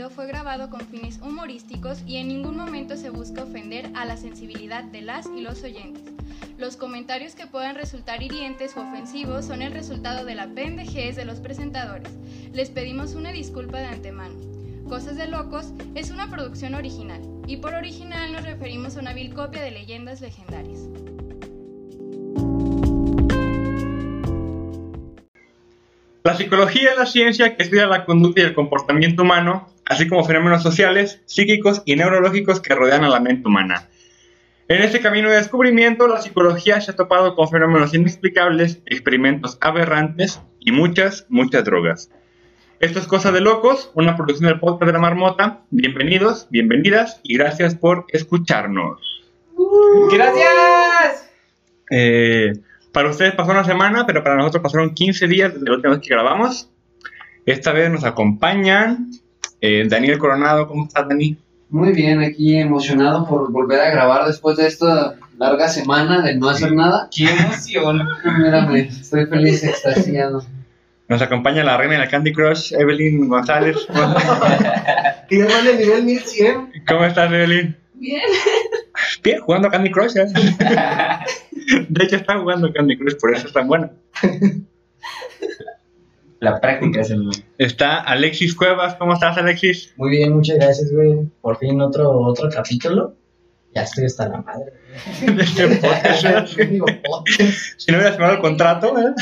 contenido fue grabado con fines humorísticos y en ningún momento se busca ofender a la sensibilidad de las y los oyentes. Los comentarios que puedan resultar hirientes o ofensivos son el resultado de la pendejez de los presentadores. Les pedimos una disculpa de antemano. Cosas de Locos es una producción original, y por original nos referimos a una vil copia de leyendas legendarias. La psicología es la ciencia que estudia la conducta y el comportamiento humano, así como fenómenos sociales, psíquicos y neurológicos que rodean a la mente humana. En este camino de descubrimiento, la psicología se ha topado con fenómenos inexplicables, experimentos aberrantes y muchas, muchas drogas. Esto es Cosa de Locos, una producción del podcast de la Marmota. Bienvenidos, bienvenidas y gracias por escucharnos. ¡Gracias! Eh, para ustedes pasó una semana, pero para nosotros pasaron 15 días desde la última vez que grabamos. Esta vez nos acompañan eh, Daniel Coronado. ¿Cómo estás, Dani? Muy bien, aquí emocionado por volver a grabar después de esta larga semana de no hacer nada. ¡Qué emoción! Mírame, estoy feliz, extasiado. Nos acompaña la reina del Candy Crush, Evelyn González. Van en nivel 1100. ¿Cómo estás, Evelyn? Bien. Bien, jugando a Candy Crush. ¿eh? De hecho, está jugando Candy Crush, por eso es tan bueno. La práctica es el... Está Alexis Cuevas. ¿Cómo estás, Alexis? Muy bien, muchas gracias, güey. Por fin otro, otro capítulo. Ya estoy hasta la madre. Este ¿eh? Si no hubieras firmado el contrato, ¿eh?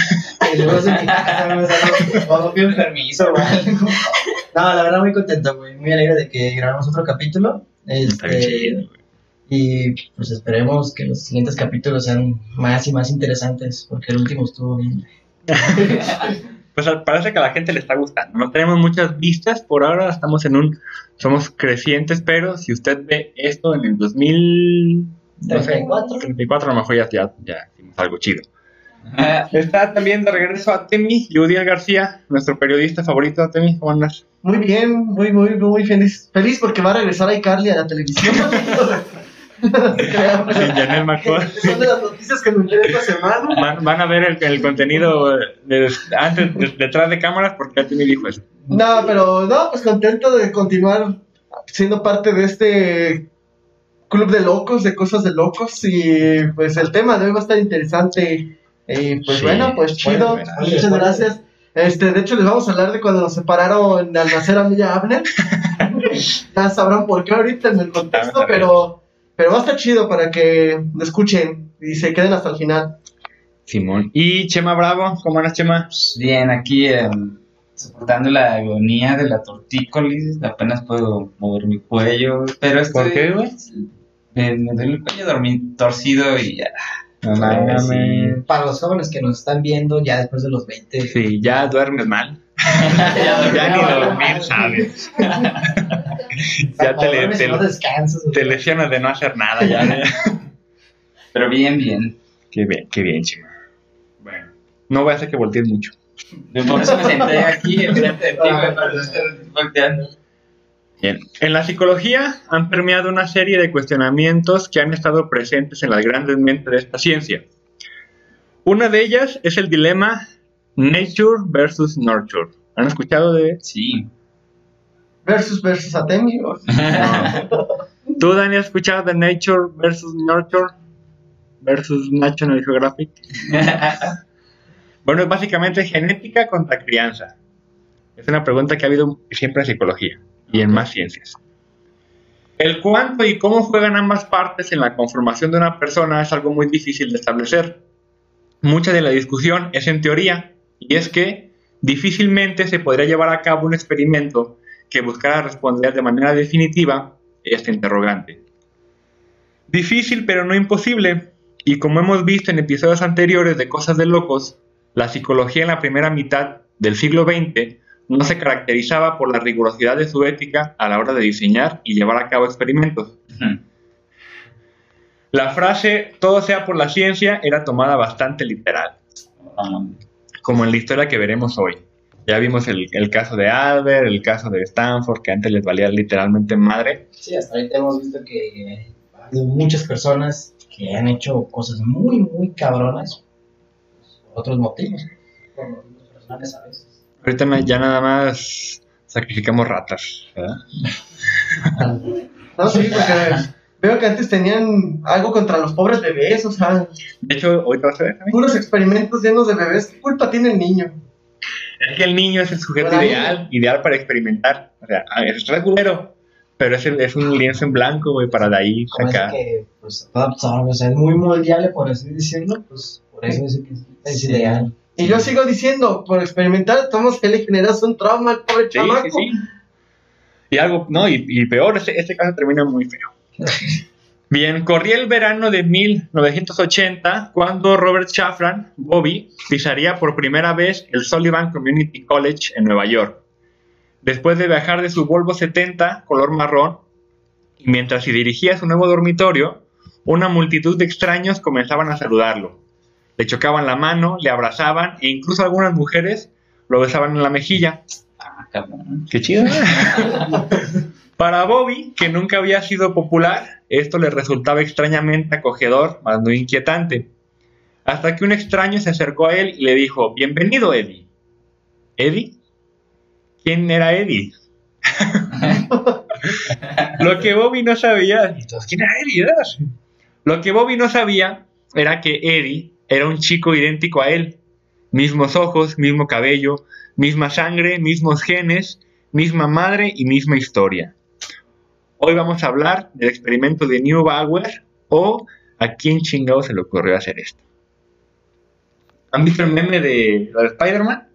Y luego se me no- pido permiso, güey. No, la verdad muy contento, güey. Muy alegre de que grabamos otro capítulo. Este, y pues esperemos que los siguientes capítulos sean más y más interesantes, porque el último estuvo bien. Pues parece que a la gente le está gustando. No tenemos muchas vistas por ahora, estamos en un. Somos crecientes, pero si usted ve esto en el 2000. no sé, 34. 34, a lo mejor ya, ya, ya hicimos algo chido. Está también de regreso a Temi, Yudiel García, nuestro periodista favorito. Temi, ¿cómo andas? Muy bien, muy, muy, muy feliz. Feliz porque va a regresar iCarly a la televisión. Sin Janelle McCall. Son de las noticias que me enteré esta semana. Van, van a ver el, el contenido de- antes, de- detrás de cámaras, porque ya Temi dijo eso. No, pero no, pues contento de continuar siendo parte de este club de locos, de cosas de locos. Y pues el tema de hoy va a estar interesante. Y pues Sí, bueno, pues chido. bueno, bueno. Muchas gracias. Este, de hecho, les vamos a hablar de cuando nos separaron al nacer a mí y a Abner. ya sabrán por qué ahorita en el contexto, pero, pero va a estar chido para que lo escuchen y se queden hasta el final. Simón. Y Chema Bravo, ¿cómo andas, Chema? Bien, aquí em, soportando la agonía de la tortícolis. Apenas puedo mover mi cuello. Pero estoy... ¿Por qué, güey? Me, me duele el cuello torcido y ya. No mames. mames. Para los jóvenes que nos están viendo ya después de los 20, Sí, ya duermes mal. ya, Ya ni dormir sabes. ya te, le- te- no descansas, te lesionas de no hacer nada ya. Pero bien, bien. qué bien, qué bien, Chema. Bueno, no voy a hacer que voltees mucho. Por eso me senté aquí enfrente de ti, para no estar volteando. Bien. En la psicología han permeado una serie de cuestionamientos que han estado presentes en las grandes mentes de esta ciencia. Una de ellas es el dilema Nature versus Nurture. ¿Han escuchado de Sí. Versus versus Atemi. o- ¿Tú, Dani, has escuchado de Nature versus Nurture? Versus National Geographic. Bueno, es básicamente genética contra crianza. Es una pregunta que ha habido siempre en psicología y en más ciencias. El cuánto y cómo juegan ambas partes en la conformación de una persona es algo muy difícil de establecer. Mucha de la discusión es en teoría, y es que difícilmente se podría llevar a cabo un experimento que buscara responder de manera definitiva este interrogante. Difícil pero no imposible, y como hemos visto en episodios anteriores de Cosas de Locos, la psicología en la primera mitad del siglo XX no se caracterizaba por la rigurosidad de su ética a la hora de diseñar y llevar a cabo experimentos. La frase todo sea por la ciencia era tomada bastante literal, Um, como en la historia que veremos hoy. Ya vimos el, el caso de Albert, el caso de Stanford, que antes les valía literalmente madre. Sí, hasta ahorita hemos visto que ha habido muchas personas que han hecho cosas muy, muy cabronas por otros motivos, por motivos personales a veces. Ahorita ya nada más sacrificamos ratas. ¿verdad? No, sí, porque veo que antes tenían algo contra los pobres bebés, o sea, De hecho, hoy te vas a ver también. puros experimentos llenos de bebés. ¿Qué culpa tiene el niño? Es que el niño es el sujeto Para ideal, ideal para experimentar. O sea, ah, es regulero, pero es, el- es un lienzo en blanco, güey, para de ahí sacar. que, pues, todo absorbe, o sea, es muy moldeable, por así decirlo, pues, por eso es que es, es Sí. ideal. Y yo sigo diciendo, por experimentar, Tomás que le generas un trauma al pobre Sí, chamaco. sí, sí. Y algo, no, y, y peor, este, este caso termina muy feo. Bien, corría el verano de 1980 cuando Robert Shafran, Bobby, pisaría por primera vez el Sullivan Community College en Nueva York. Después de viajar de su Volvo 70 color marrón, y mientras se dirigía a su nuevo dormitorio, una multitud de extraños comenzaban a saludarlo. Le chocaban la mano, le abrazaban e incluso algunas mujeres lo besaban en la mejilla. Ah, cabrón. Qué chido. Para Bobby, que nunca había sido popular, esto le resultaba extrañamente acogedor, más no inquietante. Hasta que un extraño se acercó a él y le dijo, Bienvenido, Eddie. ¿Eddie? ¿Quién era Eddie? Lo que Bobby no sabía, ¿quién era Eddie? Lo que Bobby no sabía era que Eddie era un chico idéntico a él. Mismos ojos, mismo cabello, misma sangre, mismos genes, misma madre y misma historia. Hoy vamos a hablar del experimento de Neubauer o a quién chingado se le ocurrió hacer esto. ¿Han visto el meme de, de Spider-Man?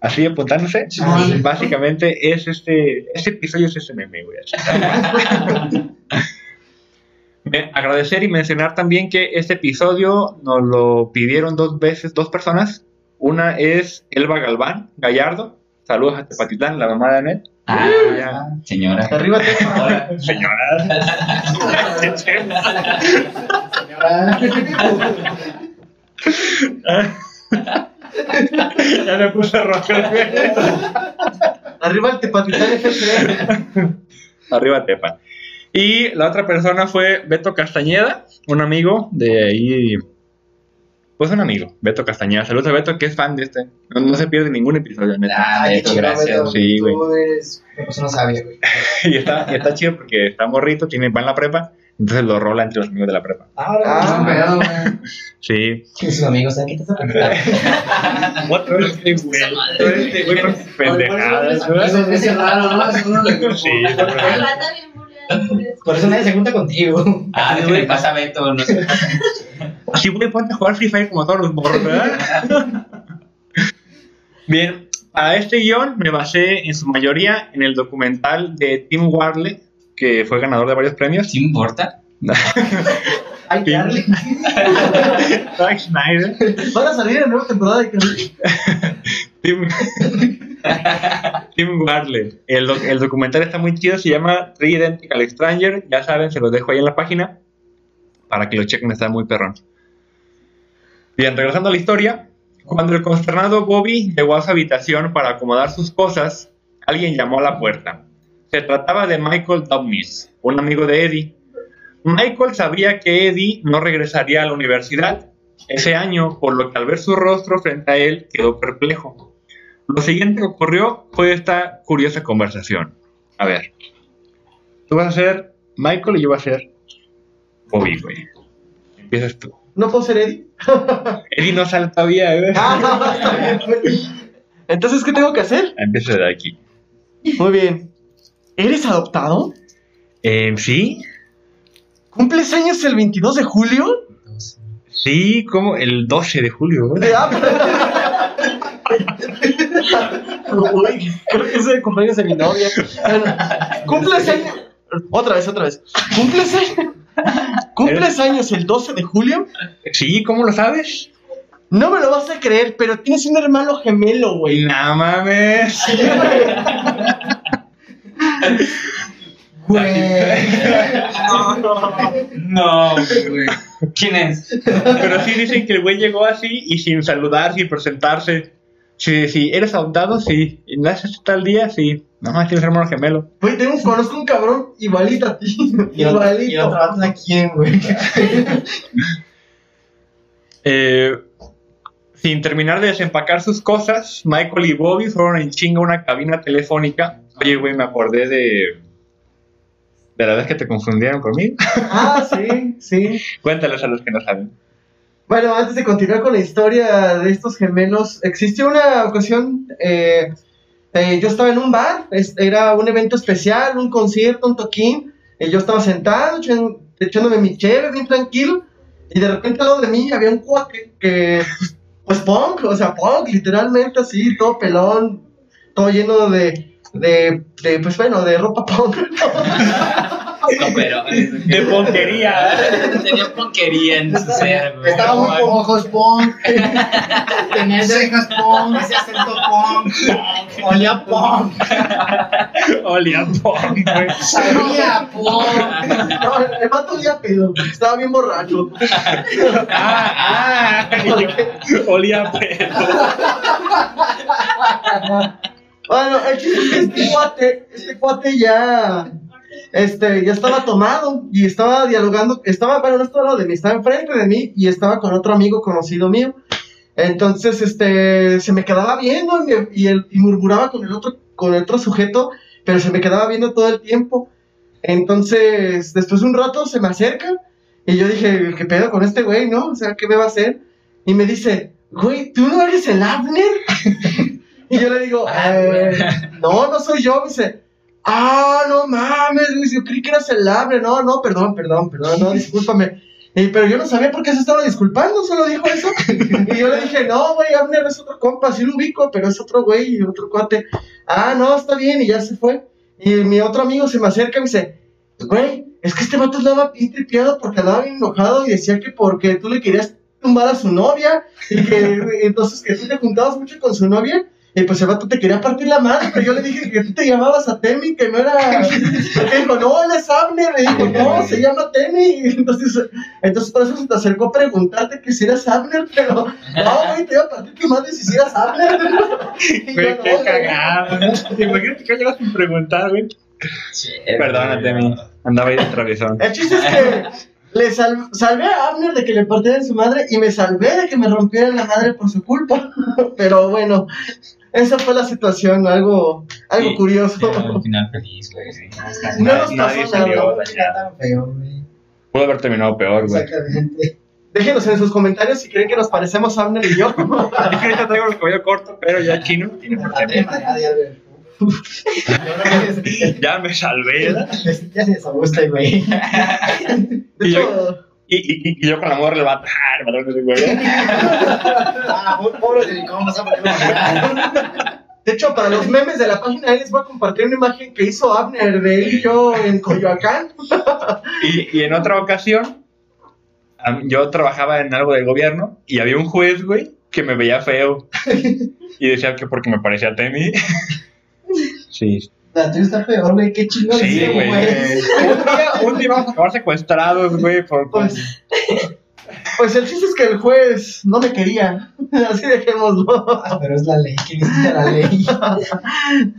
Así apuntándose. Sí. Básicamente es este, este episodio es este meme, güey. Me- agradecer y mencionar también que este episodio nos lo pidieron dos veces, dos personas. Una es Elba Galván, Gallardo. Saludos a Tepatitlán, la mamá de Anet. Ah, Ya. señora. Arriba te Señora. ya me puse rojo. Arriba el Tepatitlán. Arriba Tepa. Y la otra persona fue Beto Castañeda, un amigo de ahí. Pues un amigo, Beto Castañeda. Saludos a Beto, que es fan de este. No, no se pierde ningún episodio, neta. Ah, de hecho, gracias. Sí, güey. Tú eres una persona sabia, güey. y, está, y está chido porque está morrito, tiene, va en la prepa, entonces lo rola entre los amigos de la prepa. Ah, No, pedo, güey. Sí. que sus amigos, ¿saben qué te está preguntando? Otra vez este güey. Otra vez este güey pendejadas, Eso es raro, ¿no? Es uno de Sí, bien burlado por eso. Nadie se junta contigo. Ah, ¿qué le pasa a Beto? No sé. Así, güey, ponte a jugar Free Fire como todos los morros, ¿verdad? Bien, para este guion me basé en su mayoría en el documental de Tim Warley, que fue ganador de varios premios. ¿Sí importa? Ay. Charlie. Zack Snyder. Van a salir en nueva temporada de. Tim, Tim Warley. El, doc- el documental está muy chido, se llama Three Identical Stranger. Ya saben, se los dejo ahí en la página para que lo chequen, está muy perrón. Bien, regresando a la historia. Cuando el consternado Bobby llegó a su habitación para acomodar sus cosas, alguien llamó a la puerta. Se trataba de Michael Dubnis, un amigo de Eddie. Michael sabía que Eddie no regresaría a la universidad ese año, por lo que al ver su rostro frente a él quedó perplejo. Lo siguiente que ocurrió fue esta curiosa conversación. A ver, tú vas a ser Michael y yo voy a ser Bobby, güey. Empiezas tú. ¿No puedo ser Eddie? Eddie no sale todavía, güey. Ah, está bien, güey. Entonces, ¿qué tengo que hacer? Empieza de aquí. Muy bien. ¿Eres adoptado? Eh, ¿Sí? ¿Cumples años el 22 de julio? Sí, como el 12 de julio, güey. Uy, creo que es el cumpleaños de mi novia. Bueno, ¿Cumples años? Otra vez, otra vez. ¿Cumples años? ¿Cumples años el 12 de julio? Sí, ¿cómo lo sabes? No me lo vas a creer, pero tienes un hermano gemelo, güey. No mames. No, güey. ¿Quién es? Pero sí dicen que el güey llegó así y sin saludar, sin presentarse. Sí, sí, ¿eres adoptado? Sí. ¿Y ¿Naces tal día? Sí. No, más tienes hermano gemelo. Güey, tengo, conozco un cabrón igualito a ti. Y el otro- y el otro Igualito. vato de quién, güey. Eh, sin terminar de desempacar sus cosas, Michael y Bobby fueron en chinga a una cabina telefónica Oye, güey, me acordé de. De la vez que te confundieron conmigo. Ah, sí, sí. Cuéntales a los que no saben. Bueno, antes de continuar con la historia de estos gemelos, existió una ocasión, eh, eh, yo estaba en un bar, era un evento especial, un concierto, un toquín, y yo estaba sentado, echándome mi cheve, bien tranquilo, y de repente al lado de mí había un cuate que, pues punk, o sea, punk, literalmente así, todo pelón, todo lleno de, de, de, pues bueno, de ropa punk. No, pero. De ponquería. Tenía ponquería en su ser, güey. Estaba muy con ojos punk. Tenía cejas punk. Ese acento punk. Olía punk. Olía punk, güey. Sabía punk. No, el vato olía pedo, estaba bien borracho. Ah, ah. Olía pedo. Bueno, el chiste es que este cuate, este cuate ya, este, ya estaba tomado y estaba dialogando, estaba, bueno, no estaba al lado de mí, estaba enfrente de mí y estaba con otro amigo conocido mío. Entonces, este, se me quedaba viendo y, murmuraba con el otro, con el otro sujeto, pero se me quedaba viendo todo el tiempo. Entonces, después de un rato se me acerca y yo dije, ¿qué pedo con este güey, no? O sea, ¿qué me va a hacer? Y me dice, güey, ¿tú no eres el Abner? y yo le digo, "Eh, no, no soy yo. Me dice, ah, no mames, güey, yo creí que eras el Abner. No, no, perdón, perdón, perdón, no, discúlpame. Y, pero yo no sabía por qué se estaba disculpando, solo dijo eso. Y yo le dije, no, güey, Abner es otro compa, sí lo ubico, pero es otro güey y otro cuate. Ah, no, está bien, y ya se fue. Y mi otro amigo se me acerca y me dice, güey, es que este vato andaba bien tripeado porque andaba bien enojado y decía que porque tú le querías tumbar a su novia y que entonces que tú te juntabas mucho con su novia y pues el vato te quería partir la madre, pero yo le dije que tú te llamabas a Temi, que no era... Porque dijo, no, él es Abner, le dijo, no, se llama Temi, entonces, entonces por eso se te acercó a preguntarte que si eras Abner, pero no, güey, te iba a partir tu madre si eras Abner. Güey, "No, qué güey". cagado. Imagínate que llegas sin preguntar, güey. Perdónate, mi. Andaba ahí de travesón. El chiste es que le sal- salvé a Abner de que le partieran su madre y me salvé de que me rompieran la madre por su culpa. Pero bueno, esa fue la situación, algo, algo Sí, curioso. Un final feliz, güey. sí. No nos Nadie pasó salió nada. No era tan feo, güey. Pudo haber terminado peor, güey. Exactamente. Déjenos en sus comentarios si creen que nos parecemos a Abner y yo. Es que ahorita traigo el cabello corto, pero ya chino. tiene por qué. Ya, me salvé. Ya se desahogó este güey. De Y hecho, Y, y, y yo con la morra le va a el patrón de güey. Ah, pobre de mi compa, ¿sabes por qué no? de hecho, para los memes de la página, ahí les voy a compartir una imagen que hizo Abner de él y yo en Coyoacán. Y, y en otra ocasión, yo trabajaba en algo del gobierno y había un juez, güey, que me veía feo. Y decía que porque me parecía Temi. Sí, La tuya está peor, güey. Qué chingón sí, güey. Un día, un día vamos a acabar secuestrados, güey, por... Pues, pues el chiste es que el juez no me quería. Así dejémoslo. Ah, pero es la ley. ¿Quién necesita la ley?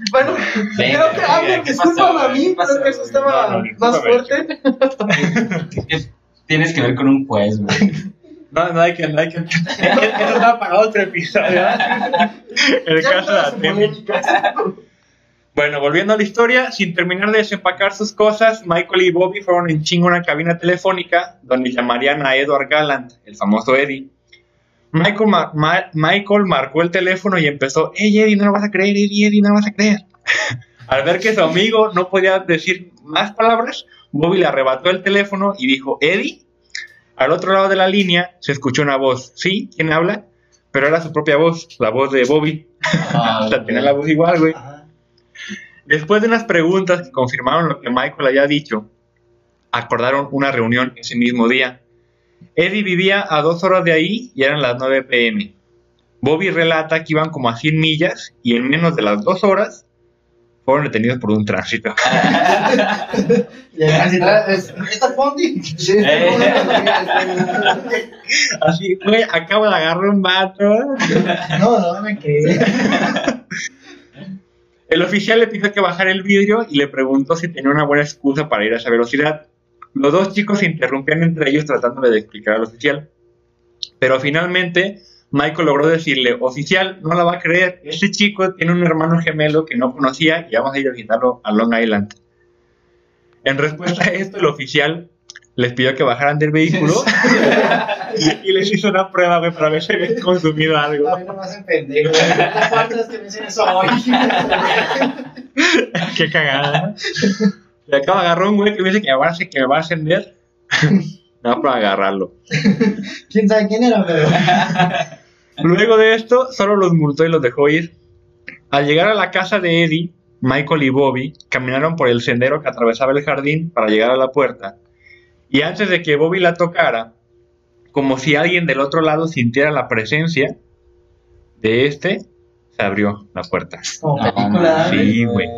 Bueno, Venga, creo que Abner, venga, ¿qué discúlpame pasó, a mí, creo que eso estaba No, no, más fuerte. ¿Qué Tienes que ver con un juez, güey. No, no hay que, no hay que... Eso estaba para otro episodio. El caso de polémicas. Bueno, volviendo a la historia, sin terminar de desempacar sus cosas, Michael y Bobby fueron en chingo a una cabina telefónica donde llamarían a Edward Gallant, el famoso Eddie. Michael, ma- ma- Michael marcó el teléfono y empezó, hey Eddie, no lo vas a creer, Eddie, Eddie, no lo vas a creer. Al ver que su amigo no podía decir más palabras, Bobby le arrebató el teléfono y dijo, Eddie. Al otro lado de la línea se escuchó una voz. ¿Sí? ¿Quién habla? Pero era su propia voz, la voz de Bobby. Ah, o sea, tenía la voz igual, güey. Después de unas preguntas que confirmaron lo que Michael había dicho, acordaron una reunión ese mismo día. Eddie vivía a dos horas de ahí y eran las 9 pm. Bobby relata que iban como a 100 millas y en menos de las dos horas fueron detenidos por un tránsito. ¿Está Fondi? Sí. Así, güey, acabo de agarrar un vato. No, no me creí. El oficial le pidió que bajara el vidrio y le preguntó si tenía una buena excusa para ir a esa velocidad. Los dos chicos se interrumpían entre ellos tratándole de explicar al oficial. Pero finalmente, Michael logró decirle, oficial, no la va a creer, este chico tiene un hermano gemelo que no conocía y vamos a ir a visitarlo a Long Island. En respuesta a esto, el oficial les pidió que bajaran del vehículo y, y les hizo una prueba, güey, para ver si habían consumido algo. A mí no me hacen pendejo. güey. Que me dicen eso hoy. Qué cagada. Le acaba de agarrar un güey que me dice que me va a, que me va a ascender. No, para agarrarlo. ¿Quién sabe quién era, pero. Luego de esto, solo los multó y los dejó ir. Al llegar a la casa de Eddie, Michael y Bobby caminaron por el sendero que atravesaba el jardín para llegar a la puerta. Y antes de que Bobby la tocara, como si alguien del otro lado sintiera la presencia de este, se abrió la puerta. No, película. Sí, güey.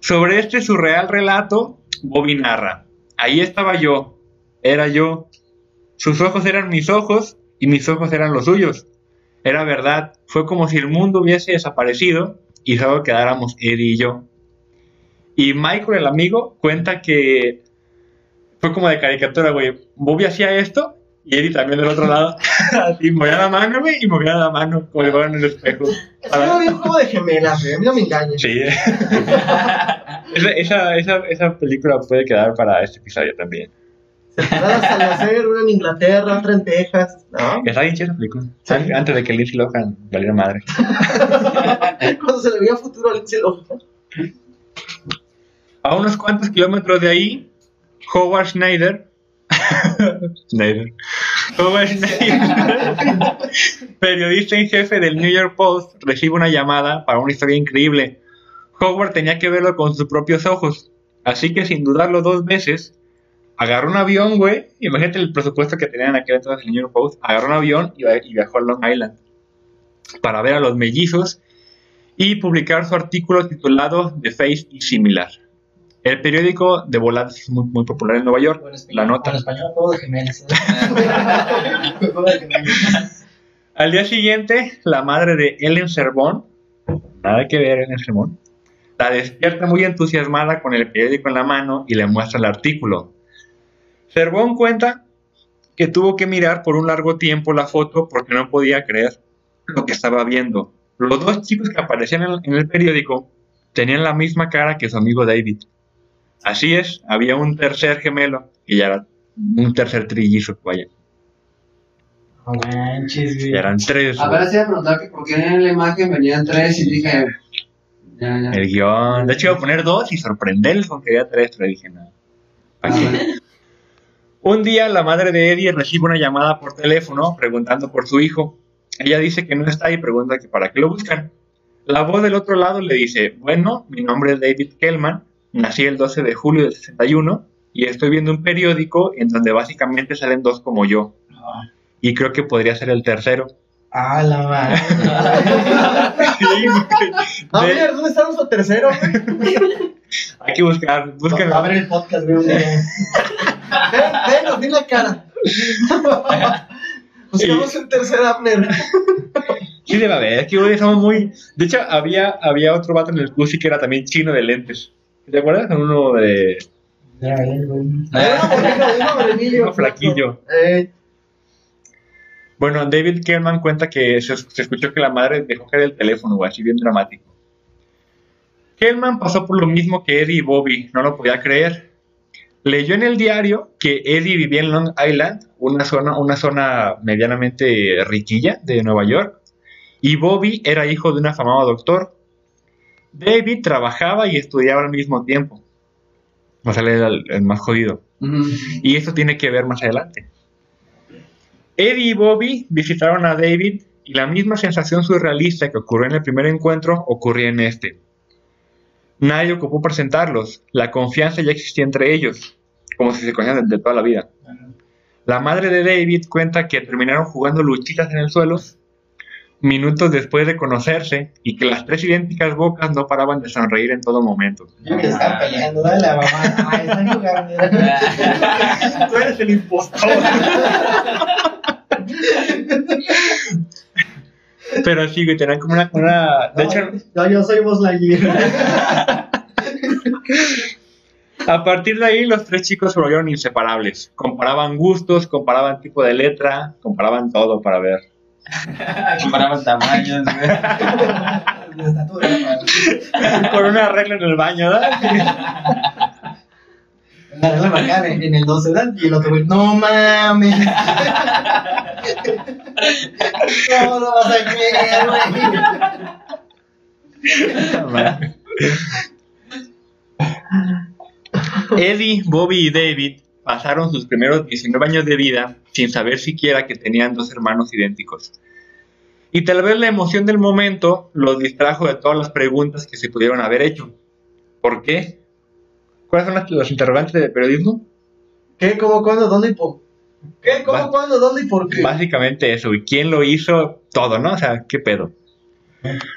Sobre este surreal relato, Bobby narra, ahí estaba yo, era yo, sus ojos eran mis ojos y mis ojos eran los suyos. Era verdad, fue como si el mundo hubiese desaparecido y solo quedáramos Eddie y yo. Y Michael, el amigo, cuenta que fue como de caricatura, güey. Bobby hacía esto y Eddie también del otro lado. y movía la mano, güey, y movía la mano como si fuera en el espejo. Es como un juego de gemelas, güey. A mí no me engañes. Sí. esa, esa, esa, esa película puede quedar para este episodio también. Al nacer, una en Inglaterra, otra en Texas. ¿No? Está bien chida esa película. Antes de que Lindsay Lohan valiera madre. Cuando se le veía futuro a Lindsay Lohan. A unos cuantos kilómetros de ahí, Howard Schneider. Schneider. Howard Schneider, periodista en jefe del New York Post, recibe una llamada para una historia increíble. Howard tenía que verlo con sus propios ojos. Así que sin dudarlo dos veces, agarró un avión, güey. Imagínate el presupuesto que tenían aquel entonces el New York Post. Agarró un avión y, y viajó a Long Island para ver a los mellizos y publicar su artículo titulado The Face is Similar. El periódico de voladas es muy, muy popular en Nueva York. O en español- La nota. En español, juego de gemelas. Juego de gemelas. Al día siguiente, la madre de Ellen Sermón, nada que ver Ellen Sermón, la despierta muy entusiasmada con el periódico en la mano y le muestra el artículo. Sermón cuenta que tuvo que mirar por un largo tiempo la foto porque no podía creer lo que estaba viendo. Los dos chicos que aparecían en el periódico tenían la misma cara que su amigo David. Así es, había un tercer gemelo y ya era un tercer trillizo, vaya. No manches, güey. Eran tres. A ver, se iba a preguntar que por qué en la imagen venían tres y dije. Ya, ya. El guion. De hecho, iba a poner dos y sorprenderles con que había tres, pero dije nada. Ah, bueno. Un día la madre de Eddie recibe una llamada por teléfono preguntando por su hijo. Ella dice que no está y pregunta que para qué lo buscan. La voz del otro lado le dice, bueno, mi nombre es David Kellman, nací el 12 de julio del 61 y estoy viendo un periódico en donde básicamente salen dos como yo. Y creo que podría ser el tercero. Ah, la madre. De- ver, ¿dónde está nuestro tercero? hay que buscar, busquen. A ver el podcast, güey. Ven, ven, nos vi la cara. Buscamos un tercer Abner. Sí, debe haber. Es que hoy estamos muy. De hecho, había, había otro vato en el CUSI que era también chino de lentes. ¿Te acuerdas? Uno de. Ya, una morenillo. Uno flaquillo. Eh, Bueno, David Kerman cuenta que se, se escuchó que la madre dejó caer el teléfono, güey, así bien dramático. Kerman pasó por lo mismo que Eddie y Bobby, no lo podía creer. Leyó en el diario que Eddie vivía en Long Island, una zona, una zona medianamente riquilla de Nueva York, y Bobby era hijo de un afamado doctor. David trabajaba y estudiaba al mismo tiempo. O sea, era el, el más jodido. Y esto tiene que ver más adelante. Eddie y Bobby visitaron a David y la misma sensación surrealista que ocurrió en el primer encuentro ocurría en este. Nadie ocupó presentarlos, la confianza ya existía entre ellos, como si se conocieran de toda la vida. La madre de David cuenta que terminaron jugando luchitas en el suelo minutos después de conocerse y que las tres idénticas bocas no paraban de sonreír en todo momento. Están peleando, dale la mamá. Ay, están jugando. Tú eres el impostor. Pero sí, güey, tenían como una, una- De hecho, No, yo soy Buzz a partir de ahí los tres chicos se volvieron inseparables. Comparaban gustos, comparaban tipo de letra, comparaban todo para ver Comparaban tamaños, güey. La estatura. Con una regla en el baño, ¿verdad? Regla marcada en, el 12, ¿verdad? Y el otro, güey, no mames. No lo vas a creer, güey. Eddie, Bobby y David pasaron sus primeros 19 años de vida sin saber siquiera que tenían dos hermanos idénticos. Y tal vez la emoción del momento los distrajo de todas las preguntas que se pudieron haber hecho. ¿Por qué? ¿Cuáles son las- los interrogantes de periodismo? ¿Qué? ¿Cómo? ¿Cuándo? ¿Dónde y por qué? ¿Cómo? ¿Cuándo? ¿Dónde y por qué? Básicamente eso, ¿y quién lo hizo? Todo, ¿no? O sea, ¿qué pedo?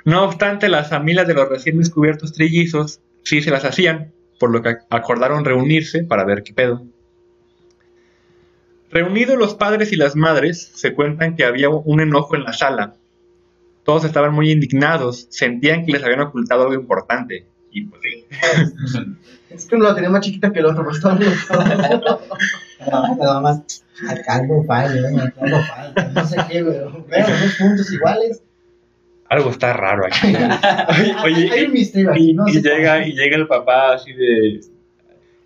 No obstante, las familias de los recién descubiertos trillizos sí se las hacían, por lo que acordaron reunirse para ver qué pedo. Reunidos los padres y las madres, se cuentan que había un enojo en la sala. Todos estaban muy indignados, sentían que les habían ocultado algo importante. Y pues sí. Es que uno la tenía más chiquita que el otro, pero nada más. Algo falta, ¿eh? algo falta. No sé qué, pero. Pero dos puntos iguales. Algo está raro aquí. Oye, oye, Hay un misterio aquí, no y llega, cómo. y llega el papá así de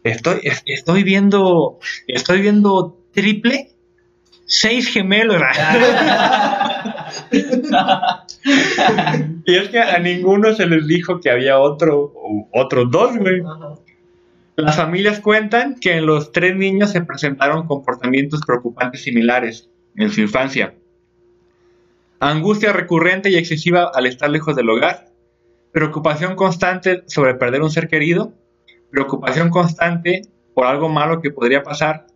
estoy, es- estoy viendo estoy viendo triple seis gemelos. Y es que a ninguno se les dijo que había otro otros dos güey. Las familias cuentan que en los tres niños se presentaron comportamientos preocupantes similares en su infancia. Angustia recurrente y excesiva al estar lejos del hogar. Preocupación constante sobre perder un ser querido, preocupación constante por algo malo que podría pasar,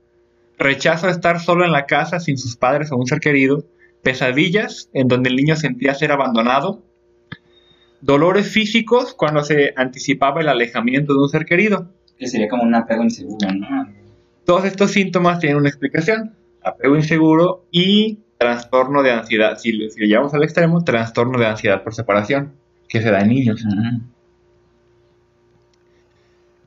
rechazo a estar solo en la casa sin sus padres o un ser querido, pesadillas en donde el niño sentía ser abandonado, dolores físicos cuando se anticipaba el alejamiento de un ser querido. Que sería como un apego inseguro, ¿no? Todos estos síntomas tienen una explicación, apego inseguro y trastorno de ansiedad, si, lo- si lo llevamos al extremo, trastorno de ansiedad por separación, que se da en niños. Ujú.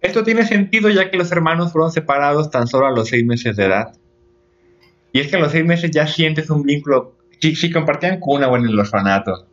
Esto tiene sentido ya que los hermanos fueron separados tan solo a los seis meses de edad. Y es que a los seis meses ya sientes un vínculo. Si, si compartían cuna o en el orfanato,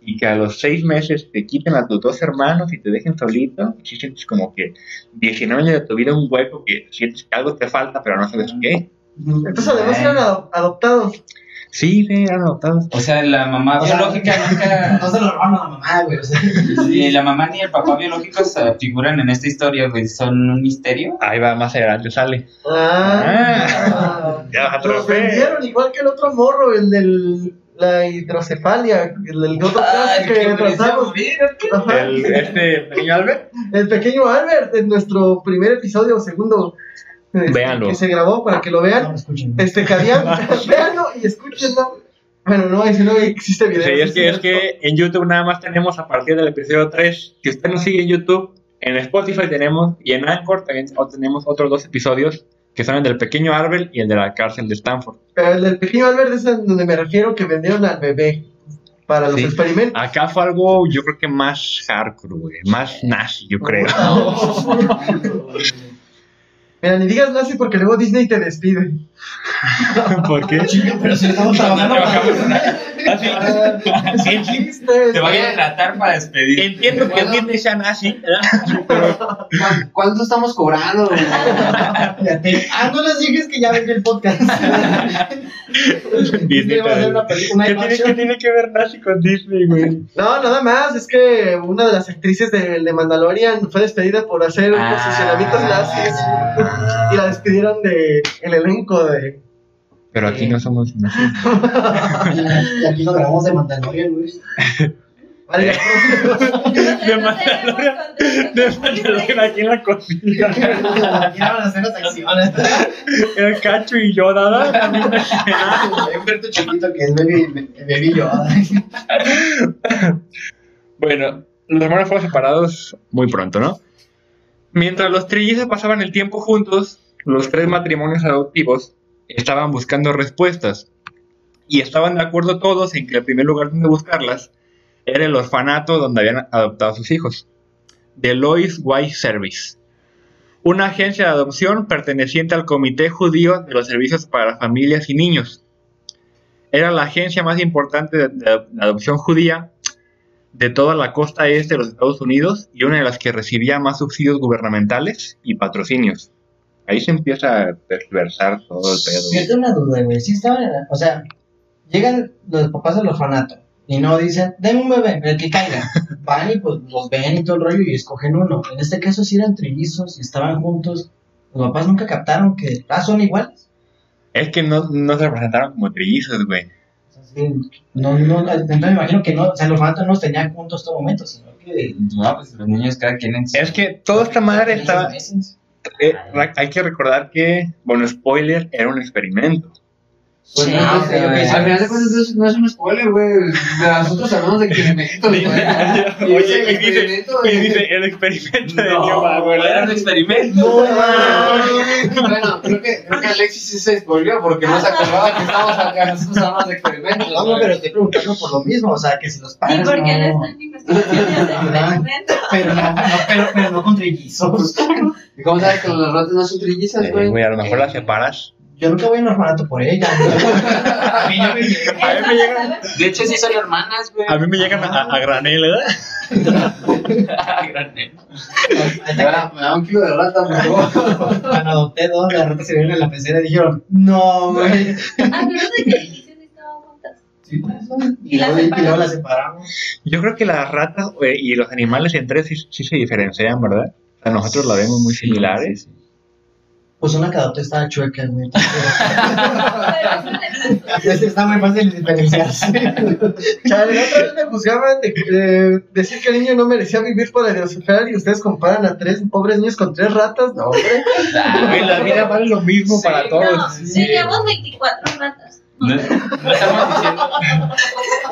y que a los seis meses te quiten a tus dos hermanos y te dejen solito, sí sientes como que 19 años de tu vida un hueco que sientes que algo te falta, pero no sabes qué. Entonces, además, eran ado- adoptados. Sí, sí, eran adoptados. O sea, la mamá O sea, biológica nunca. No se lo robaron a la mamá, güey. O sea, Ni la mamá ni el papá biológicos figuran en esta historia, güey. Son un misterio. Ahí va, más adelante sale. Ah. Ya, Los vendieron igual que el otro morro, el del la hidrocefalia, el del otro Ay, caso que tratamos. El, este pequeño Albert. El pequeño Albert en nuestro primer episodio o segundo este, Véanlo. que se grabó para que lo no vean. lo escuchen. Este Jadian, véanlo y escúchenlo. Bueno, no, ese no existe video. Sí, es que, es que en YouTube nada más tenemos a partir del episodio 3. Si usted nos sigue en YouTube, en Spotify tenemos y en Anchor también tenemos otros dos episodios que son el del pequeño Arbel y el de la cárcel de Stanford. Pero el del pequeño Albert es donde me refiero que vendieron al bebé para los Sí. experimentos. Acá fue algo, yo creo que más hardcore, güey, más nazi, yo creo. Mira, ni digas nazi porque luego Disney te despide. ¿Por qué? Pero si estamos trabajando chiste. Te voy a tratar para despedir. Entiendo que Disney sea nazi, ¿verdad? Pero ¿Cuán- ¿Cuánto estamos cobrando? Ah, no les dije que ya vendí el podcast. Disney va a hacer una película, ¿Qué tiene, animación. qué tiene que ver nazi con Disney, güey? No, nada más, es que una de las actrices de, de Mandalorian fue despedida por hacer Ah. posicionamientos nazis y la despidieron de el elenco de... Pero aquí no somos. Y aquí lo grabamos de Mandalorian, güey. Vale, De Mandalorian, de Mandalorian aquí en la cocina. Aquí van a hacer las acciones. El cacho y yo, nada, la misma escena. Humberto chiquito que es baby, baby Yoda. Bueno, los hermanos fueron separados muy pronto, ¿no? Mientras los trillizos pasaban el tiempo juntos, los tres matrimonios adoptivos estaban buscando respuestas y estaban de acuerdo todos en que el primer lugar donde buscarlas era el orfanato donde habían adoptado a sus hijos, Lois White Service, una agencia de adopción perteneciente al Comité Judío de los Servicios para Familias y Niños. era la agencia más importante de adopción judía de toda la costa este de los Estados Unidos y una de las que recibía más subsidios gubernamentales y patrocinios. Ahí se empieza a desversar todo el pedo. Yo tengo una duda, güey. Sí estaban, en la- o sea, llegan los papás del orfanato y no dicen, den un bebé, el que caiga. Van y pues los ven y todo el rollo y escogen uno. En este caso sí eran trillizos y estaban juntos. Los papás nunca captaron que ah, son iguales. Es que no, no se presentaron como trillizos, güey. Sí, no, no, entonces me imagino que no, o sea, el orfanato no los tenía juntos todo momento, sino que... No, pues los niños cada quien en Es que toda esta madre estaba... meses. Eh, hay que recordar que, bueno, spoiler, era un experimento. Pues Sí, no, no sé, güey. Al final de cuentas entonces, no es un spoiler, güey. Nosotros hablamos de experimentos, güey. Y Oye, y dice, experimento, y güey. dice el experimento de No, Newman, era un experimento. Bueno, creo que, creo que Alexis sí se spoileó porque no se acordaba que estábamos acá. Nosotros hablamos de experimentos. No, no, güey. pero estoy preguntando por lo mismo, o sea, que si los ¿Y padres por qué no no... están investigaciones de? Pero no, no, pero, pero no con trillizos. ¿Y cómo sabes que los ratos no son trillizas, Eh, güey? güey, a lo mejor las separas. Yo nunca voy a un orfanato por ella. A mí ya me A mí me llegan, De hecho, sí son hermanas, güey. a mí me llegan a, a granel, ¿verdad? Grande. Me da, me da un kilo de rata, por favor. Cuando adopté dos, las ratas se vieron en la pecera y dijeron, no, güey. Ah, pero de que inicios estaban juntas. Y, luego, y luego las separamos. Yo creo que las ratas y los animales entre sí, sí se diferencian, ¿verdad? O sea, nosotros la vemos muy similares. Pues una que adopté estaba chueca, güey. Este está muy fácil de diferenciarse. Chale, la otra vez me juzgaban de, de decir que el niño no merecía vivir por la diosfera y ustedes comparan a tres pobres niños con tres ratas. No, hombre. Güey, la vida vale lo mismo para No, todos. teníamos 24 ratas. No, no estamos diciendo.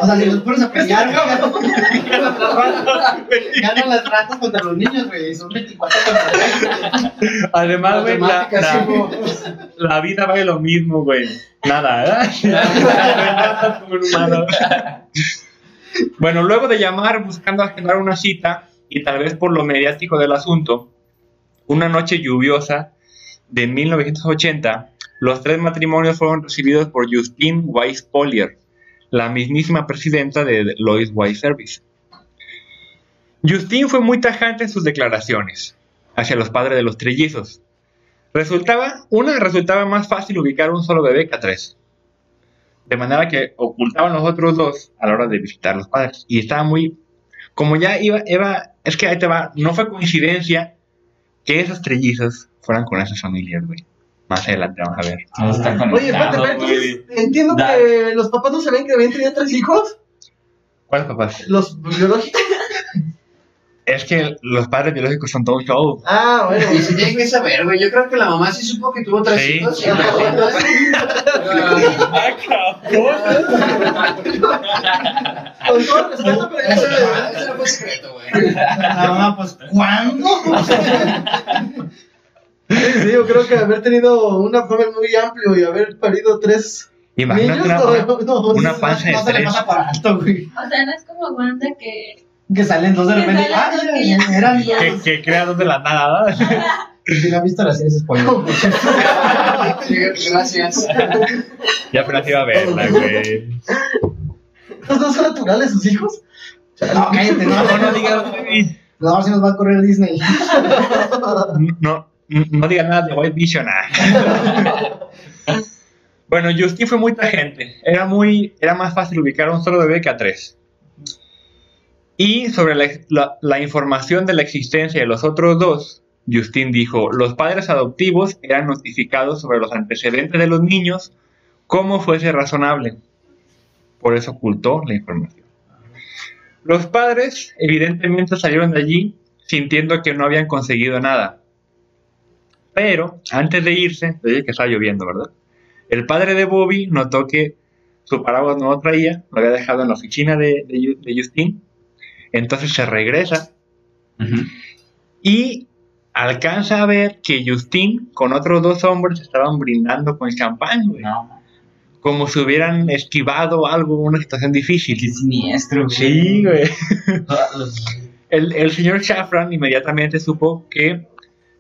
O sea, si los pones a pelear, güey, ganan las ratas. Ganan las ratas contra los niños, güey. Son 24 contra 3. Además, güey, la, la- la vida vale lo mismo, güey. Nada, ¿verdad? Como un humano. Bueno, luego de llamar buscando agendar una cita y tal vez por lo mediático del asunto, una noche lluviosa de 1980, los tres matrimonios fueron recibidos por Justine Weiss Polier, la mismísima presidenta de Lois Weiss Service. Justine fue muy tajante en sus declaraciones hacia los padres de los trillizos. Resultaba, una resultaba más fácil ubicar un solo bebé que tres. De manera que ocultaban los otros dos a la hora de visitar los padres. Y estaba muy. Como ya iba, iba. Es que ahí te va. No fue coincidencia que esos trillizos fueran con esas familias, güey. Más adelante vamos a ver. No está Oye, espérate, conectado, pero güey. entonces entiendo Da. que los papás no sabían que habían tenido tres hijos. ¿Cuáles papás? Los biológicos. Es que los padres biológicos son todo un show. Ah, bueno. Y se tiene que saber, güey. Yo creo que la mamá sí supo que tuvo tres Sí. hijos. es- Con todo respeto, pero Eso eso no fue secreto, güey. La mamá, pues, ¿cuándo? Sí, yo creo que haber tenido un abdomen muy amplio y haber parido tres Imagínate niños. una, no, no, una no, panza de No se le tres. pasa por alto, güey. O sea, no es como Wanda que. Que salen dos de repente. Ah, que ya- eran ya- Que, que crea dos de la nada, ¿verdad? Si no han visto las series, spoiler. Sí, Gracias. Ya apenas iba a verla, güey. ¿Los dos son naturales sus hijos? No, cállate, no, No, no digas. No, sí nos va a correr Disney. No, no digas nada de White Vision. ah. Bueno, Justin fue muy tajante. Era muy, era más fácil ubicar a un solo bebé que a tres. Y sobre la, la- la información de la existencia de los otros dos, Justin dijo, los padres adoptivos eran notificados sobre los antecedentes de los niños como fuese razonable. Por eso ocultó la información. Los padres evidentemente salieron de allí sintiendo que no habían conseguido nada. Pero antes de irse, oye que está lloviendo, ¿verdad? El padre de Bobby notó que su paraguas no lo traía, lo había dejado en la oficina de, de, de Justin. Entonces se regresa Ujú. y alcanza a ver que Justin con otros dos hombres estaban brindando con champán, güey. No, Como si hubieran esquivado algo, una situación difícil. qué siniestro, güey. Sí, güey. El, el señor Shafran inmediatamente supo que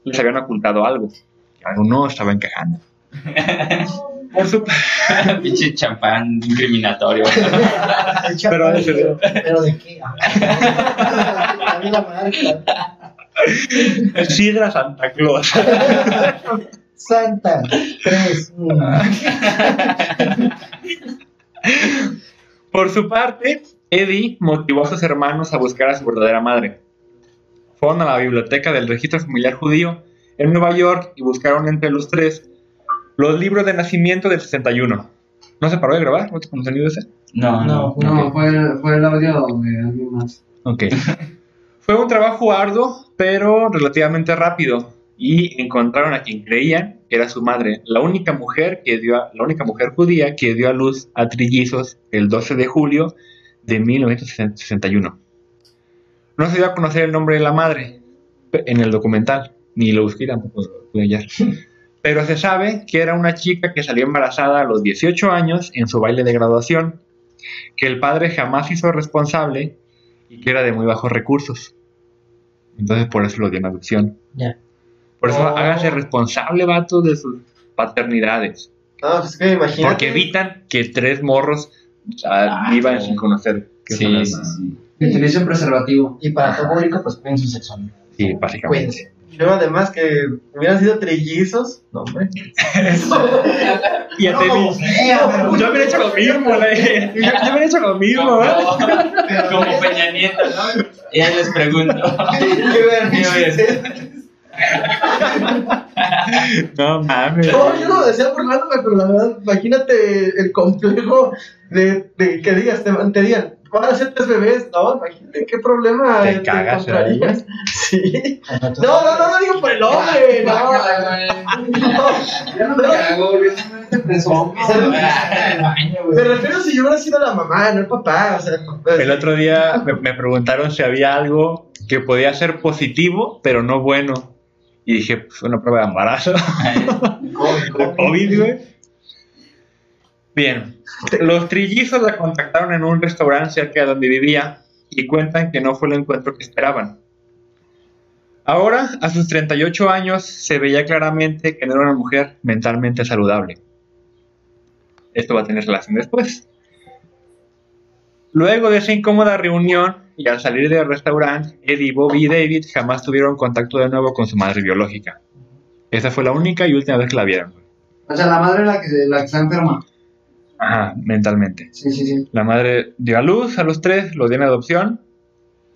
les habían ocultado algo. Que algo no estaba encajando. Por su Pinche champán incriminatorio. Pero de ¿Pero de qué? A mí la marca. Sidra Santa Claus. Santa. Tres. mm. Por su parte, Eddie motivó a sus hermanos a buscar a su verdadera madre. Fueron a la biblioteca del registro familiar judío en Nueva York y buscaron entre los tres los libros de nacimiento del 61. ¿No se paró de grabar? ¿No te contenido ese? No, no. No, No, fue, fue el audio de alguien más. Ok. Fue un trabajo arduo, pero relativamente rápido. Y encontraron a quien creían que era su madre, la única mujer que dio a- la única mujer judía que dio a luz a trillizos el 12 de julio de 1961. No se dio a conocer el nombre de la madre en el documental, ni lo busqué tampoco lo pude hallar. Pero se sabe que era una chica que salió embarazada a los 18 años en su baile de graduación, que el padre jamás hizo responsable y que era de muy bajos recursos. Entonces por eso lo dio en adopción. Por eso Oh. háganse responsable, vatos, de sus paternidades. No, pues es que imagínate. Porque evitan que tres morros Ah, vivan sí. sin conocer qué son las sí. Que utilicen preservativo. Y para todo público, pues cuiden su sexualidad. Sí, básicamente. Cuídense. Yo además que hubieran sido trillizos. No, hombre. Y a No, pero- yo hubiera hecho lo mismo, la- yo, yo hubiera hecho lo mismo, ¿eh? Como Peña Nieto, ¿no? Y ahí les pregunto. Qué vergüenza. No mames. No, yo no lo decía burlándome, pero la verdad, imagínate el complejo de, de que digas, te, te digan, van a ser tres bebés, no, imagínate qué problema Te te, cagas, encontrarías. Sí. No, no, no, no digo por el hombre, no. No, Ya no me refiero si yo hubiera sido la mamá, no el papá, o sea, El otro día me, me preguntaron si había algo que podía ser positivo, pero no bueno. Y dije, pues una prueba de embarazo. COVID, güey. Bien. Los trillizos la contactaron en un restaurante cerca de donde vivía y cuentan que no fue el encuentro que esperaban. Ahora, a sus 38 años, se veía claramente que no era una mujer mentalmente saludable. Esto va a tener relación después. Luego de esa incómoda reunión y al salir del restaurante, Eddie, Bobby y David jamás tuvieron contacto de nuevo con su madre biológica. Esa fue la única y última vez que la vieron. O sea, la madre es la que, la que está enferma. Ajá, mentalmente. Sí, sí, sí. La madre dio a luz a los tres, los dio en adopción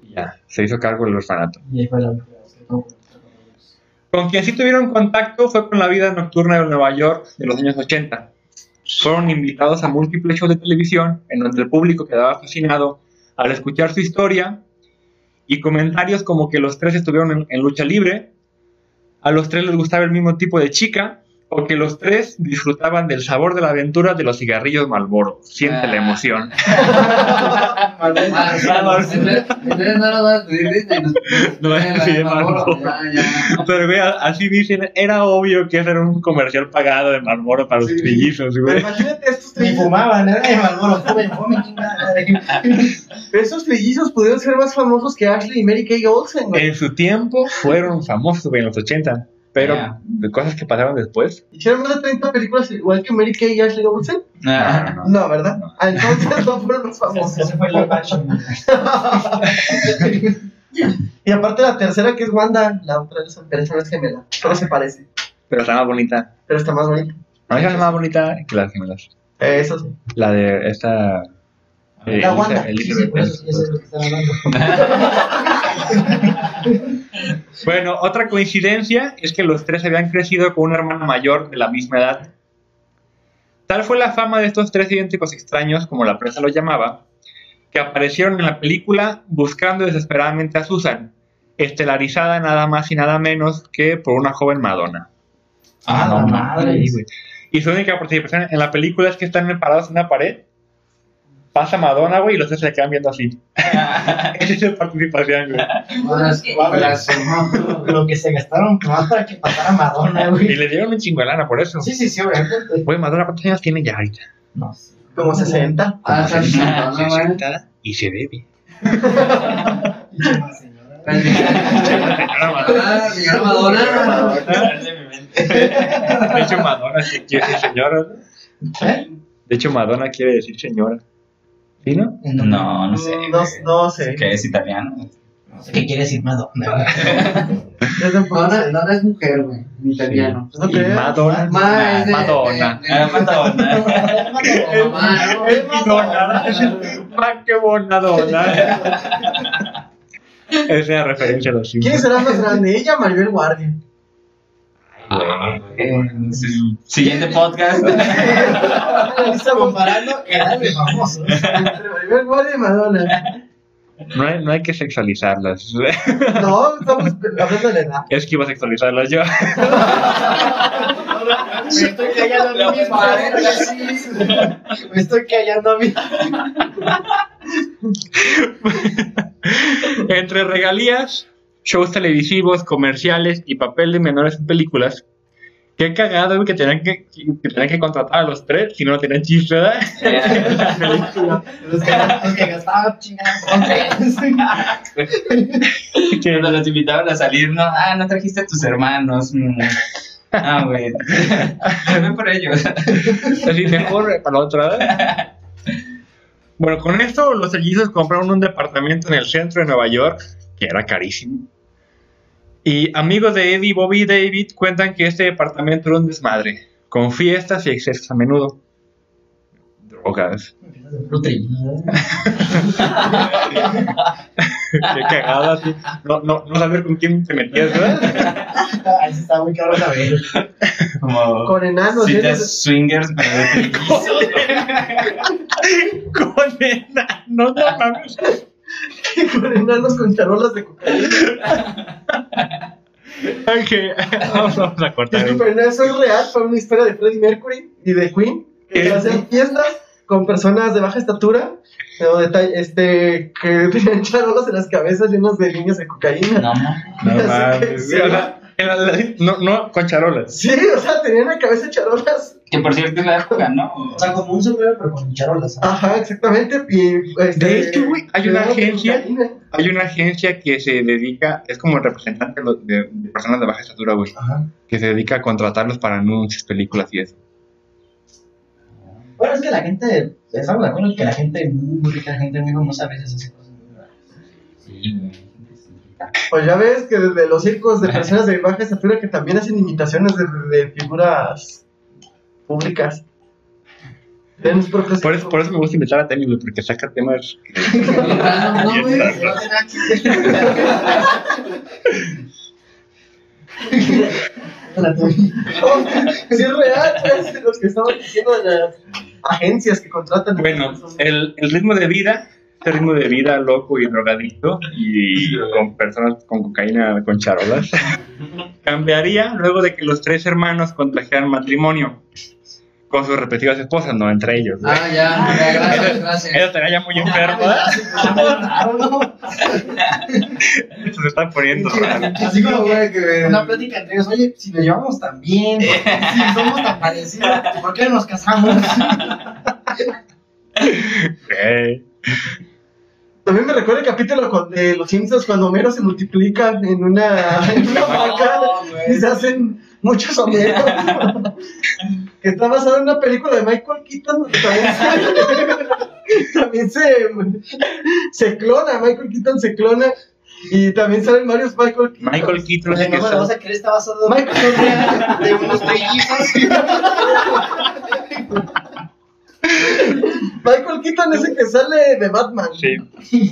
y ya, se hizo cargo del orfanato. Y ahí fue la con quien sí tuvieron contacto fue con la vida nocturna de Nueva York de los años 80. Fueron invitados a múltiples shows de televisión en donde el público quedaba fascinado al escuchar su historia y comentarios como que los tres estuvieron en, en lucha libre, a los tres les gustaba el mismo tipo de chica o que los tres disfrutaban del sabor de la aventura de los cigarrillos Marlboro. Siente la Ah. emoción. Ah, no la- Marlboro. Ya, ya. Pero, güey, así dicen, era obvio que ese era un comercial pagado de Marlboro para los Sí. trillizos, güey. imagínate estos trillizos. fumaban, era de Malboro, esos trillizos pudieron ser más famosos que Ashley y Mary Kay Olsen, güey. En su tiempo fueron famosos, güey, en los 80. Pero de cosas que pasaron después. ¿Hicieron más de 30 películas igual que Mary Kay y Ashley Olsen? Ah, no, no. No, ¿verdad? Ah, entonces no fueron los famosos. Ese fue el y aparte la tercera que es Wanda, la otra es, no es gemela, pero se parece, Pero está más bonita. pero está más bonita. No es más bonita que las gemelas. Eh, Eso sí. La de esta. Eh, La Elisa- Wanda. Sí, Elizabeth sí, por eso, Olsen. eso es lo que están hablando. Bueno, otra coincidencia es que los tres habían crecido con una hermana mayor de la misma edad. Tal fue la fama de estos tres idénticos extraños, como la prensa los llamaba, que aparecieron en la película buscando desesperadamente a Susan, estelarizada nada más y nada menos que por una joven Madonna. Ah, la madre. Sí, güey. Y su única participación en la película es que están parados en una pared, pasa Madonna, güey, y los tres se quedan viendo así. Esa es su participación, güey. Lo que se gastaron más para que pasara Madonna, Y güey. le dieron un chingo de lana por eso. Sí, sí, sí, obviamente. Güey, Madonna, ¿cuántos años tiene ya ahorita? No sé. Como 60. Ah, está chingando, güey. 60 y se. Pinche más señora. Ah, señora Madonna. De hecho, Madonna quiere ser señora. ¿no? ¿Eh? De hecho, Madonna quiere decir señora. ¿Sí, no? No, no sé. No, no sé. Que es italiano. No sé qué quiere decir Madonna. Madonna, sé. Madonna es mujer, güey, en italiano. No Y creo. Madonna. Ma es de- Madonna. de- de- Ah, Madonna. Mamá, ¿no? Es Madonna. Ma, qué bonadona. Esa es la referencia a los ¿Quién Simpsons. será más grande? ¿Ella o Maribel Guardia? Sí. Siguiente podcast. Estamos Comparando edad de famosos. entre Guardia y Madonna. No hay, no hay que sexualizarlas. No, estamos hablando de edad. Es que iba a sexualizarlas yo. Me estoy callando a mí mismo. Me estoy callando a mí. Entre regalías, shows televisivos, comerciales y papel de menores en películas. Qué cagado güey, que tenían que, que tenían que contratar a los tres si no tenían chiste, ¿verdad? Los que, los que gastaban chingando con tres. Que- Cuando los invitaban a salir, no, ah, no trajiste a tus hermanos. mm. Ah, güey. Ve por ellos. Así mejor para la otra. ¿verdad? Bueno, con esto los sellizos compraron un departamento en el centro de Nueva York, que era carísimo. Y amigos de Eddie, Bobby y David cuentan que este departamento era un desmadre, con fiestas y excesos a menudo. Drogas. Qué cagada, así. No, no, no saber con quién te metías, ¿verdad? Ahí sí está muy cabrón a ver. Como Con enanos. ¿sí? citas swingers, pero de trillizos. Con enanos, no mames. Con enanos con charolas de cocaína. Ok, vamos, vamos a cortar. Disculpen, eso es real. Fue una historia de Freddie Mercury y de Queen. Que ¿Qué? hacían fiestas con personas de baja estatura. este, que tenían charolas en las cabezas llenos de líneas de cocaína. No, no. No En la- no, no, con charolas. Sí, o sea, tenían en la cabeza charolas. Que por cierto es la época, ¿no? O sea, como un sombrero, pero con charolas. Ajá, exactamente. Y, este, De hecho, güey, hay una agencia. Hay una agencia que se dedica, es como el representante de, los- de- personas de baja estatura, güey, Ajá. que se dedica a contratarlos para anuncios, películas y eso. Bueno, es que la gente, estamos de acuerdo que la gente muy rica, la gente muy famosa a veces hace cosas muy raras. Sí. Pues ya ves que desde los circos de personas de baja estatura que también hacen imitaciones de, de figuras públicas. Por eso, por eso me gusta invitar a Temi, güey, porque saca temas. No, no sí es real, pues, los que estaban diciendo de las agencias que contratan. Bueno, el, el ritmo de vida, este ritmo de vida loco y drogadicto y con personas con cocaína, con charolas, cambiaría luego de que los tres hermanos contrajeran matrimonio con sus respectivas esposas, no entre ellos. Ah, ya, ya, gracias, gracias. Ella estaría ya muy enfermo, ¿verdad? Se está poniendo raro. Así como, güey, que. Una plática entre ellos, oye, si nos llevamos tan bien, si somos tan parecidos, ¿por qué no nos casamos? También me recuerda el capítulo de Los Simpsons cuando Homero se multiplica en una, en una vaca y se hacen muchos Homeros. que está basado en una película de Michael Keaton también se, también se, se clona, Michael Keaton se clona y también salen varios Michael Keaton. Michael Keaton que a creer, está basado Michael de unos. Michael Keaton es el que sale de Batman. Sí.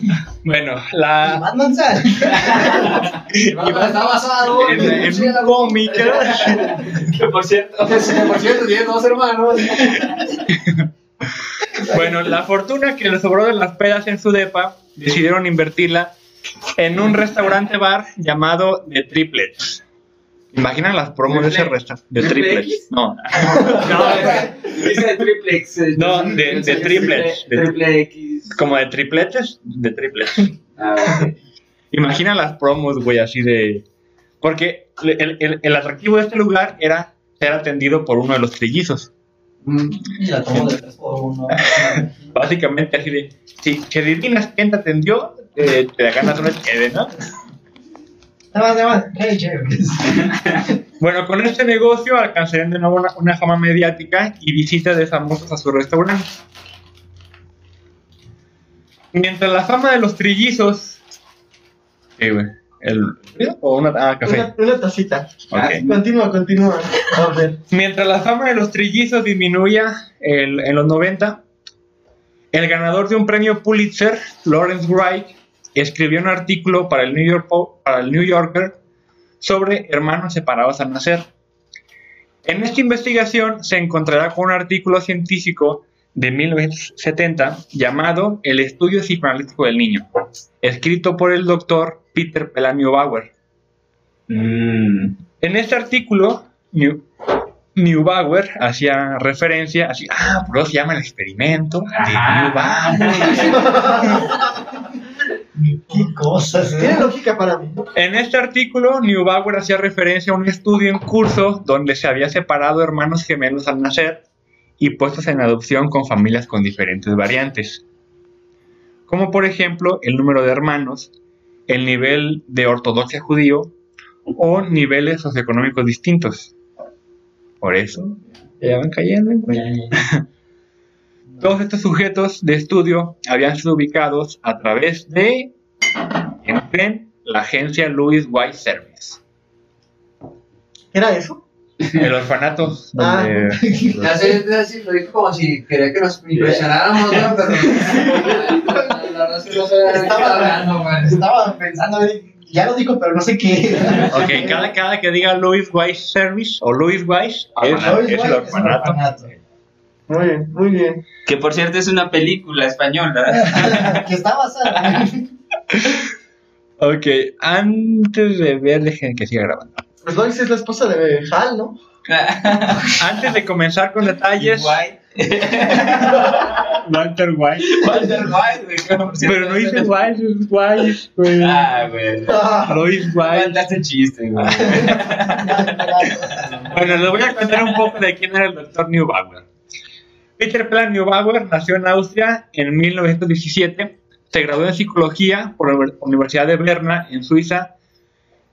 Bueno, la, Batman sale. Está basado en, en un cómic. Que por cierto. Por cierto, tiene dos hermanos. Bueno, la fortuna que le sobró de las pedas en su depa decidieron invertirla en un restaurante bar llamado The Triplets. ¿Imaginan las promos de ese restaurante? The ¿Triple Triplets. X? No, Dice triplex. eh, No, de- de triplets, de- Triple X. como de tripletes, de triplets. Ah. Imagina las promos, güey, así de... Porque el, el- el atractivo de este lugar era ser atendido por uno de los trillizos. Y la tomo de 3 por 1. Básicamente así de... Si, si adivinas quién te atendió, eh, te ganas una ¿no? Nada más, nada más. Hey. Bueno, con este negocio alcanzarían de nuevo una, una fama mediática y visitas de famosos a su restaurante. Mientras la fama de los trillizos. ¿Qué, güey? ¿El o una ah, café? Una, una tacita. Ok. Continúa, continúa. A ver. Mientras la fama de los trillizos disminuía el- en los 90, el ganador de un premio Pulitzer, Lawrence Wright, escribió un artículo para el New, York para el New Yorker sobre hermanos separados al nacer. En esta investigación se encontrará con un artículo científico de 1970 llamado El estudio psicoanalítico del niño, escrito por el doctor Peter Pelanio Bauer. Mm. En este artículo, New- Neubauer hacía referencia, así, ah, por eso se llama el experimento de. Neubauer. Qué cosas, Tiene ¿eh? lógica para mí. En este artículo, Neubauer hacía referencia a un estudio en curso donde se había separado hermanos gemelos al nacer y puestos en adopción con familias con diferentes variantes, como por ejemplo el número de hermanos, el nivel de ortodoxia judío o niveles socioeconómicos distintos. Por eso, ya van cayendo. güey. Todos estos sujetos de estudio habían sido ubicados a través de ¿quién creen? la agencia Louis White Service, ¿Qué era eso? el orfanato Ah. donde Ya sé, ya sé, lo dijo como si quería que nos impresionáramos, ¿no? Pero. La verdad es que no estaba hablando, güey. Estaba pensando, ya lo dijo, pero no sé qué. Ok, cada, cada que diga Louis White Service o Louis White es, Orfanato. es el orfanato. Muy bien, muy bien. Que por cierto es una película española. que está basada. Ok, antes de ver, dejen que siga grabando. Pues Lois es la esposa de Hal, ¿no? Antes de comenzar con detalles, White. Walter White. Walter White, güey. Pero no es dice White, es White, güey. Ah, güey. Ah, Louis White. Mandaste chiste, güey. Bueno, les voy a contar un poco de quién era el doctor Neubauer. Peter Plan Neubauer nació en Austria en 1917. Se graduó en psicología por la Universidad de Berna, en Suiza,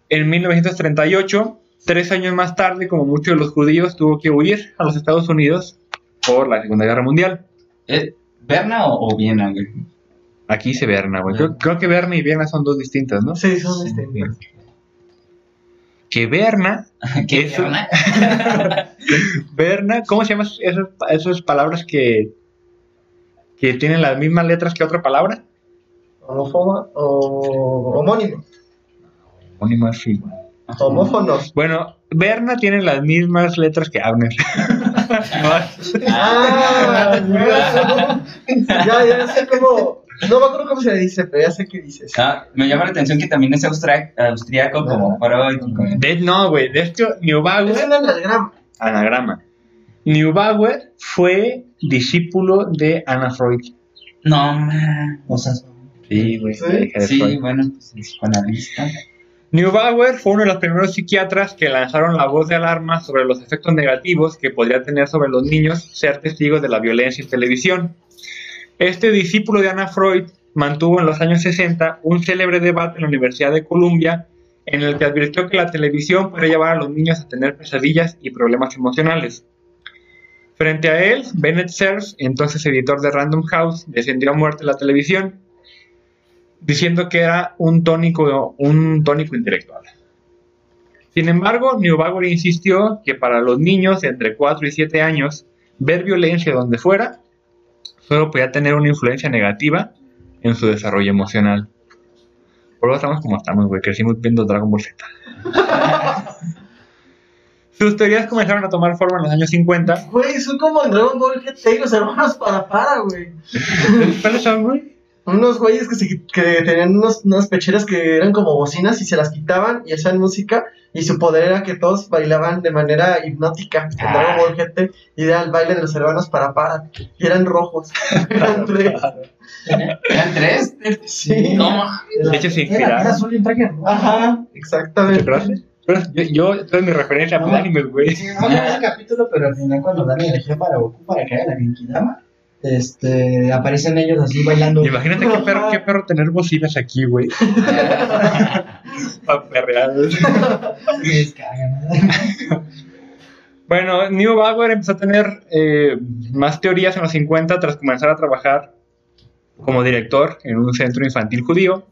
en 1938. Tres años más tarde, como muchos de los judíos, tuvo que huir a los Estados Unidos por la Segunda Guerra Mundial. ¿Eh, ¿Berna o, o Viena? Aquí dice Berna, güey. Creo, creo que Berna y Viena son dos distintas, ¿no? sí, son distintos. Que Berna ¿Qué Eso- Berna? Berna, ¿cómo se llaman esas, esas palabras que, que tienen las mismas letras que otra palabra? Homófoba o homónimo. Homónimo así. Homófonos. Bueno, Berna tiene las mismas letras que Abner. Ah, ya, ya sé cómo. No me acuerdo cómo se dice, pero ya sé qué dices. Ah, me llama la atención que también es austriaco como Freud. como- De- no, güey, de hecho, Es Neubauer, un anagrama. anagrama. Neubauer fue discípulo de Anna Freud. No, man. O sea, Sí, güey. ¿Sí? Sí, bueno, pues es psicoanalista. Neubauer fue uno de los primeros psiquiatras que lanzaron la voz de alarma sobre los efectos negativos que podría tener sobre los niños ser testigos de la violencia en televisión. Este discípulo de Anna Freud mantuvo en los años 60 un célebre debate en la Universidad de Columbia en el que advirtió que la televisión podría llevar a los niños a tener pesadillas y problemas emocionales. Frente a él, Bennett Cerf, entonces editor de Random House, defendió a muerte la televisión, diciendo que era un tónico, un tónico intelectual. Sin embargo, Neubauer insistió que para los niños de entre 4 y 7 años, ver violencia donde fuera solo podía tener una influencia negativa en su desarrollo emocional. Por eso estamos como estamos, güey. Crecimos viendo Dragon Ball Z. Sus teorías comenzaron a tomar forma en los años 50. Güey, son como en Dragon Ball GT y los hermanos para para, güey. ¿Cuáles son, güey? Unos güeyes que, se, que tenían unos, unas pecheras que eran como bocinas y se las quitaban y hacían música. Y su poder era que todos bailaban de manera hipnótica Ah. GT. Y era el baile de los hermanos para para. Y eran rojos. Eran tres. ¿Eran tres? Sí. No, De hecho, se Era, era azul y un traje rojo. Ajá, ¿Te exactamente. Yo, yo, mi referencia a No. los animes, güey. Sí, no me acuerdo ese capítulo, pero al final cuando dan energía para Goku para que haga la Genkidama, este, aparecen ellos así bailando. Imagínate qué perro, qué perro tener bocinas aquí, güey. Bueno, Neubauer empezó a tener eh, más teorías en los 50 tras comenzar a trabajar como director en un centro infantil judío,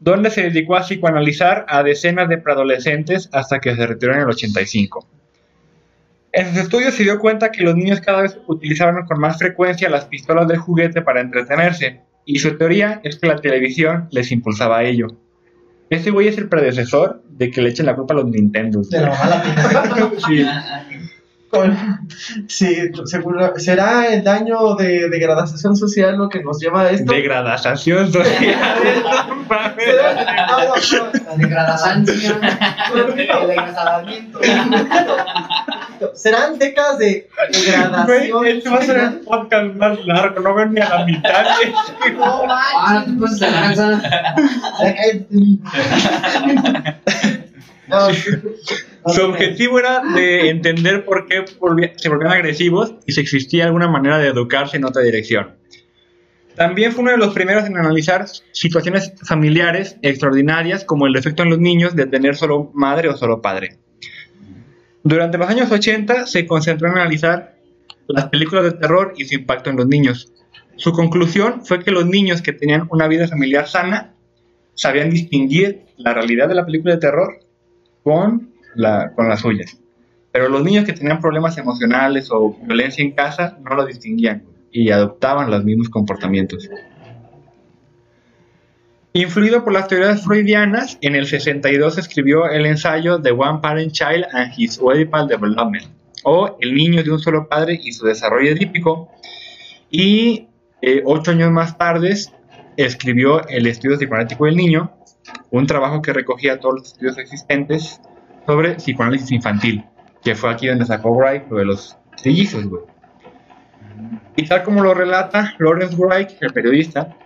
donde se dedicó a psicoanalizar a decenas de preadolescentes hasta que se retiró en el 85. En sus estudios se dio cuenta que los niños cada vez utilizaban con más frecuencia las pistolas de juguete para entretenerse, y su teoría es que la televisión les impulsaba a ello. Este güey es el predecesor de que le echen la culpa a los Nintendo. De la mala pinta. Sí. Con- Sí, seguro. ¿Será el daño de degradación social lo que nos lleva a esto? Degradación social. No mames. ¿Será- no, no, no. La degradación. El degradamiento. ¿Serán décadas de degradación? Güey, este va a ser el podcast más largo, no ven ni a la mitad. No Ah, no te pases de lanza. Su objetivo era de entender por qué se volvían agresivos y si existía alguna manera de educarse en otra dirección. También fue uno de los primeros en analizar situaciones familiares extraordinarias como el efecto en los niños de tener solo madre o solo padre. Durante los años 80 se concentró en analizar las películas de terror y su impacto en los niños. Su conclusión fue que los niños que tenían una vida familiar sana sabían distinguir la realidad de la película de terror con la, con la suya. Pero los niños que tenían problemas emocionales o violencia en casa no lo distinguían y adoptaban los mismos comportamientos. Influido por las teorías freudianas, en el 62 escribió el ensayo The One Parent Child and His Oedipal Development, o El niño de un solo padre y su desarrollo edípico, y eh, ocho años más tarde escribió El estudio psicoanalítico del niño, un trabajo que recogía todos los estudios existentes sobre psicoanálisis infantil, que fue aquí donde sacó Wright lo de los trillizos, güey. Y tal como lo relata Lawrence Wright, el periodista,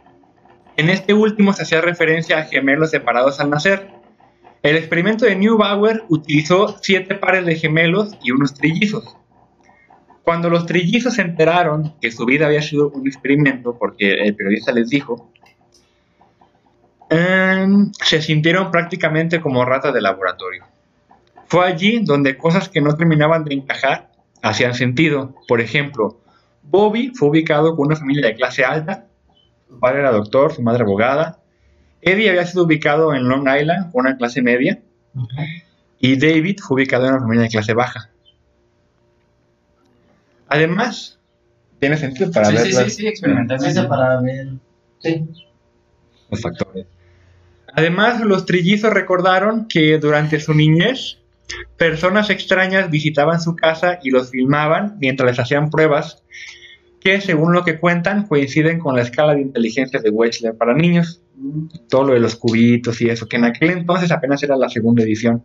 en este último se hacía referencia a gemelos separados al nacer. El experimento de Neubauer utilizó siete pares de gemelos y unos trillizos. Cuando los trillizos se enteraron que su vida había sido un experimento, porque el periodista les dijo, em, se sintieron prácticamente como ratas de laboratorio. Fue allí donde cosas que no terminaban de encajar hacían sentido. Por ejemplo, Bobby fue ubicado con una familia de clase alta, su padre era doctor, su madre abogada. Eddie había sido ubicado en Long Island con una clase media. Y David fue ubicado en una familia de clase baja. Además, tiene sentido para Sí, ver sí, sí, sí, experimentalmente. Esa para ver. Sí. los factores. Además, los trillizos recordaron que durante su niñez, personas extrañas visitaban su casa y los filmaban mientras les hacían pruebas que, según lo que cuentan, coinciden con la escala de inteligencia de Wechsler para niños. Todo lo de los cubitos y eso, que en aquel entonces apenas era la segunda edición,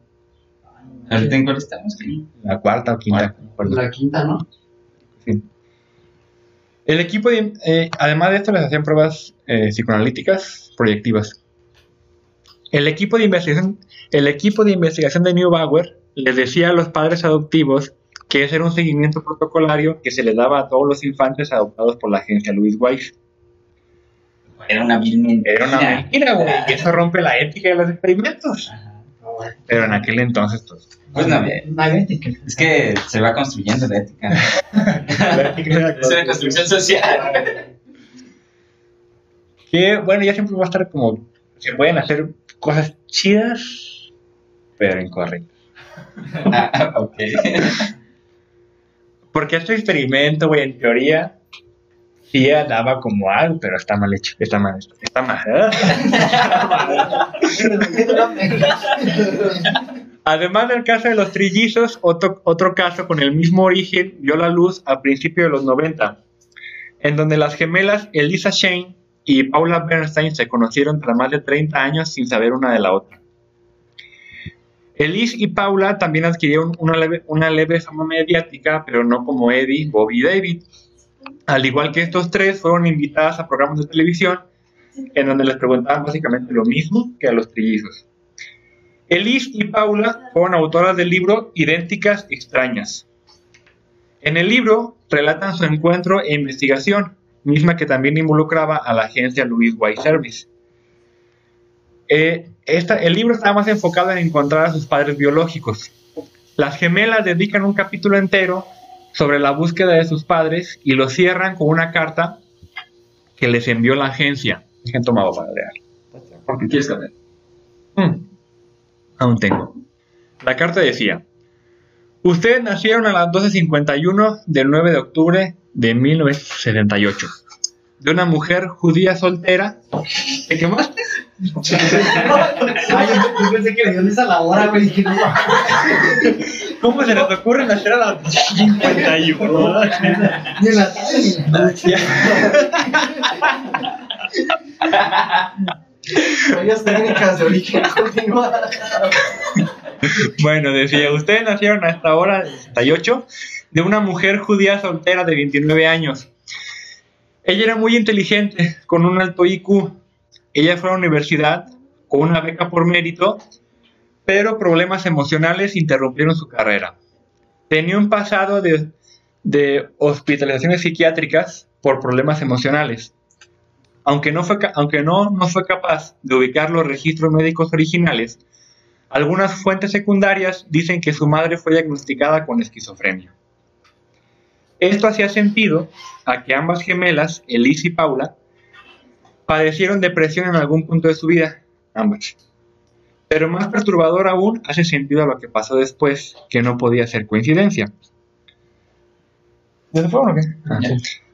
en cuál estamos. la cuarta o quinta. La quinta, ¿no? Sí. El equipo, de- eh, además de esto, les hacían pruebas eh, psicoanalíticas proyectivas. El equipo, de investigación, el equipo de investigación de Neubauer les decía a los padres adoptivos que ese era un seguimiento protocolario que se le daba a todos los infantes adoptados por la agencia Louis Weiss. Era una vil mentira. Era una mentira, güey, y eso rompe la ética de los experimentos. Pero en aquel entonces, pues, Pues no, bien. No hay ética. Es que se va construyendo la ética. la ética Es una construcción social. Que bueno, ya siempre va a estar como. Se pueden hacer cosas chidas, pero incorrectas. Ah, ok. Porque este experimento, güey, en teoría, sí daba como algo, pero está mal hecho. Está mal hecho. Está mal. Además del caso de los trillizos, otro, otro caso con el mismo origen vio la luz a principios de los 90, en donde las gemelas Elisa Shane y Paula Bernstein se conocieron tras más de 30 años sin saber una de la otra. Elise y Paula también adquirieron una leve, fama mediática, pero no como Eddie, Bobby y David. Al igual que estos tres, fueron invitadas a programas de televisión en donde les preguntaban básicamente lo mismo que a los trillizos. Elise y Paula fueron autoras del libro Idénticas Extrañas. En el libro relatan su encuentro e investigación, misma que también involucraba a la agencia Louis White Service. Eh, el libro estaba más enfocado en encontrar a sus padres biológicos. Las gemelas dedican un capítulo entero sobre la búsqueda de sus padres y lo cierran con una carta que les envió la agencia. Dejen tomado para leer. ¿Por qué quieres cambiar? Mm, Aún tengo. La carta decía, ustedes nacieron a las 12.51 del 9 de octubre de 1978. De una mujer judía soltera. ¿Te quemaste? Ay, yo, pensé que le dio esa la hora, güey. Dije, no, ¿Cómo se les ocurre nacer a las 51? ni en la tarde ni en la noche. Varias técnicas de origen continua. Bueno, decía, ustedes nacieron a esta hora, 68, de una mujer judía soltera de 29 años. Ella era muy inteligente, con un alto IQ. Ella fue a la universidad con una beca por mérito, pero problemas emocionales interrumpieron su carrera. Tenía un pasado de, hospitalizaciones psiquiátricas por problemas emocionales. Aunque, no fue, aunque no, no fue capaz de ubicar los registros médicos originales, algunas fuentes secundarias dicen que su madre fue diagnosticada con esquizofrenia. Esto hacía sentido a que ambas gemelas, Elise y Paula, padecieron depresión en algún punto de su vida, ambas. Pero más perturbador aún hace sentido a lo que pasó después, que no podía ser coincidencia. Ah.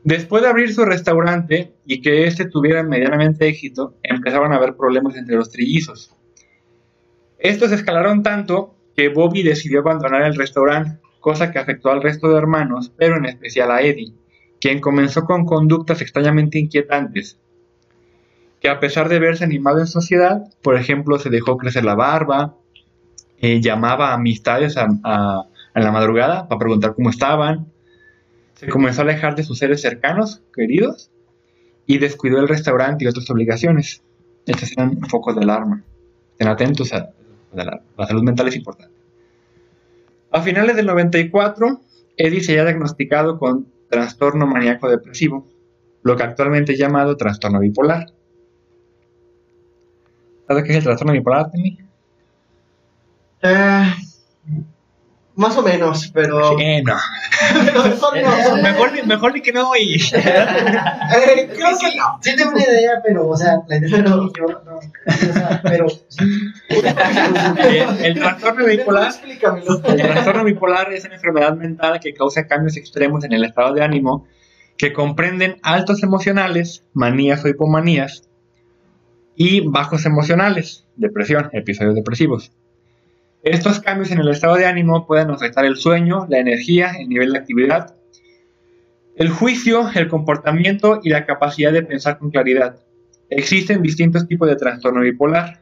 Después de abrir su restaurante y que este tuviera medianamente éxito, empezaron a haber problemas entre los trillizos. Estos escalaron tanto que Bobby decidió abandonar el restaurante, cosa que afectó al resto de hermanos, pero en especial a Eddie, quien comenzó con conductas extrañamente inquietantes, que a pesar de verse animado en sociedad, por ejemplo, se dejó crecer la barba, eh, llamaba a amistades a, a- a la madrugada para preguntar cómo estaban, se comenzó a alejar de sus seres cercanos, queridos, y descuidó el restaurante y otras obligaciones. Estos eran focos de alarma. Estén atentos a a la, la salud mental es importante. A finales del 94, Eddie se había diagnosticado con trastorno maníaco depresivo, lo que actualmente es llamado trastorno bipolar. ¿Sabes qué es el trastorno bipolar, Temi? Eh, más o menos, pero. Sí, no. pero son no. Mejor, ni- mejor ni que no y... Eh, creo que no. Sí tengo una idea, pero, o sea, la idea no, o sea, pero el trastorno bipolar. El trastorno bipolar es una enfermedad mental que causa cambios extremos en el estado de ánimo que comprenden altos emocionales, manías o hipomanías, y bajos emocionales, depresión, episodios depresivos. Estos cambios en el estado de ánimo pueden afectar el sueño, la energía, el nivel de actividad, el juicio, el comportamiento y la capacidad de pensar con claridad. Existen distintos tipos de trastorno bipolar.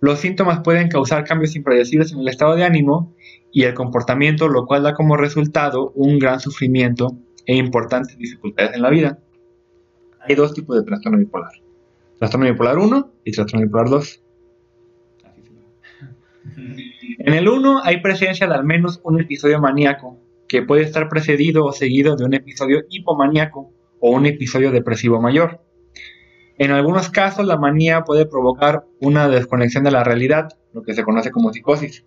Los síntomas pueden causar cambios impredecibles en el estado de ánimo y el comportamiento, lo cual da como resultado un gran sufrimiento e importantes dificultades en la vida. Hay dos tipos de trastorno bipolar. Trastorno bipolar 1 y trastorno bipolar 2. En el 1 hay presencia de al menos un episodio maníaco, que puede estar precedido o seguido de un episodio hipomaníaco o un episodio depresivo mayor. En algunos casos, la manía puede provocar una desconexión de la realidad, lo que se conoce como psicosis.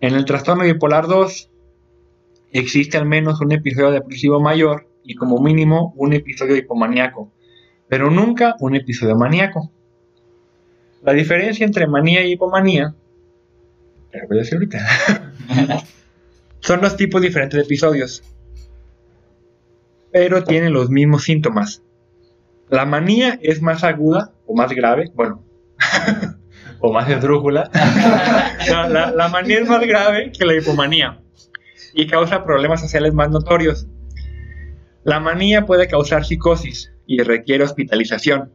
En el trastorno bipolar 2, existe al menos un episodio depresivo mayor y como mínimo un episodio hipomaníaco, pero nunca un episodio maníaco. La diferencia entre manía y hipomanía, voy a decir ahorita, son dos tipos diferentes de episodios, pero tienen los mismos síntomas. La manía es más aguda o más grave, bueno, o más esdrújula. No, la, la manía es más grave que la hipomanía y causa problemas sociales más notorios. La manía puede causar psicosis y requiere hospitalización.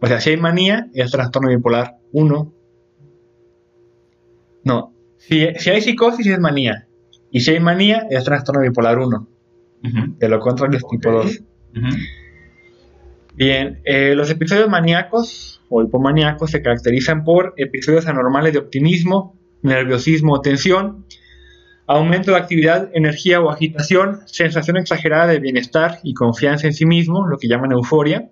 O sea, si hay manía, es trastorno bipolar 1. No, si, si hay psicosis es manía. Y si hay manía, es trastorno bipolar 1. Ujú, De lo contrario es tipo 2. ujú. Bien, eh, los episodios maníacos o hipomaníacos se caracterizan por episodios anormales de optimismo, nerviosismo o tensión, aumento de actividad, energía o agitación, sensación exagerada de bienestar y confianza en sí mismo, lo que llaman euforia,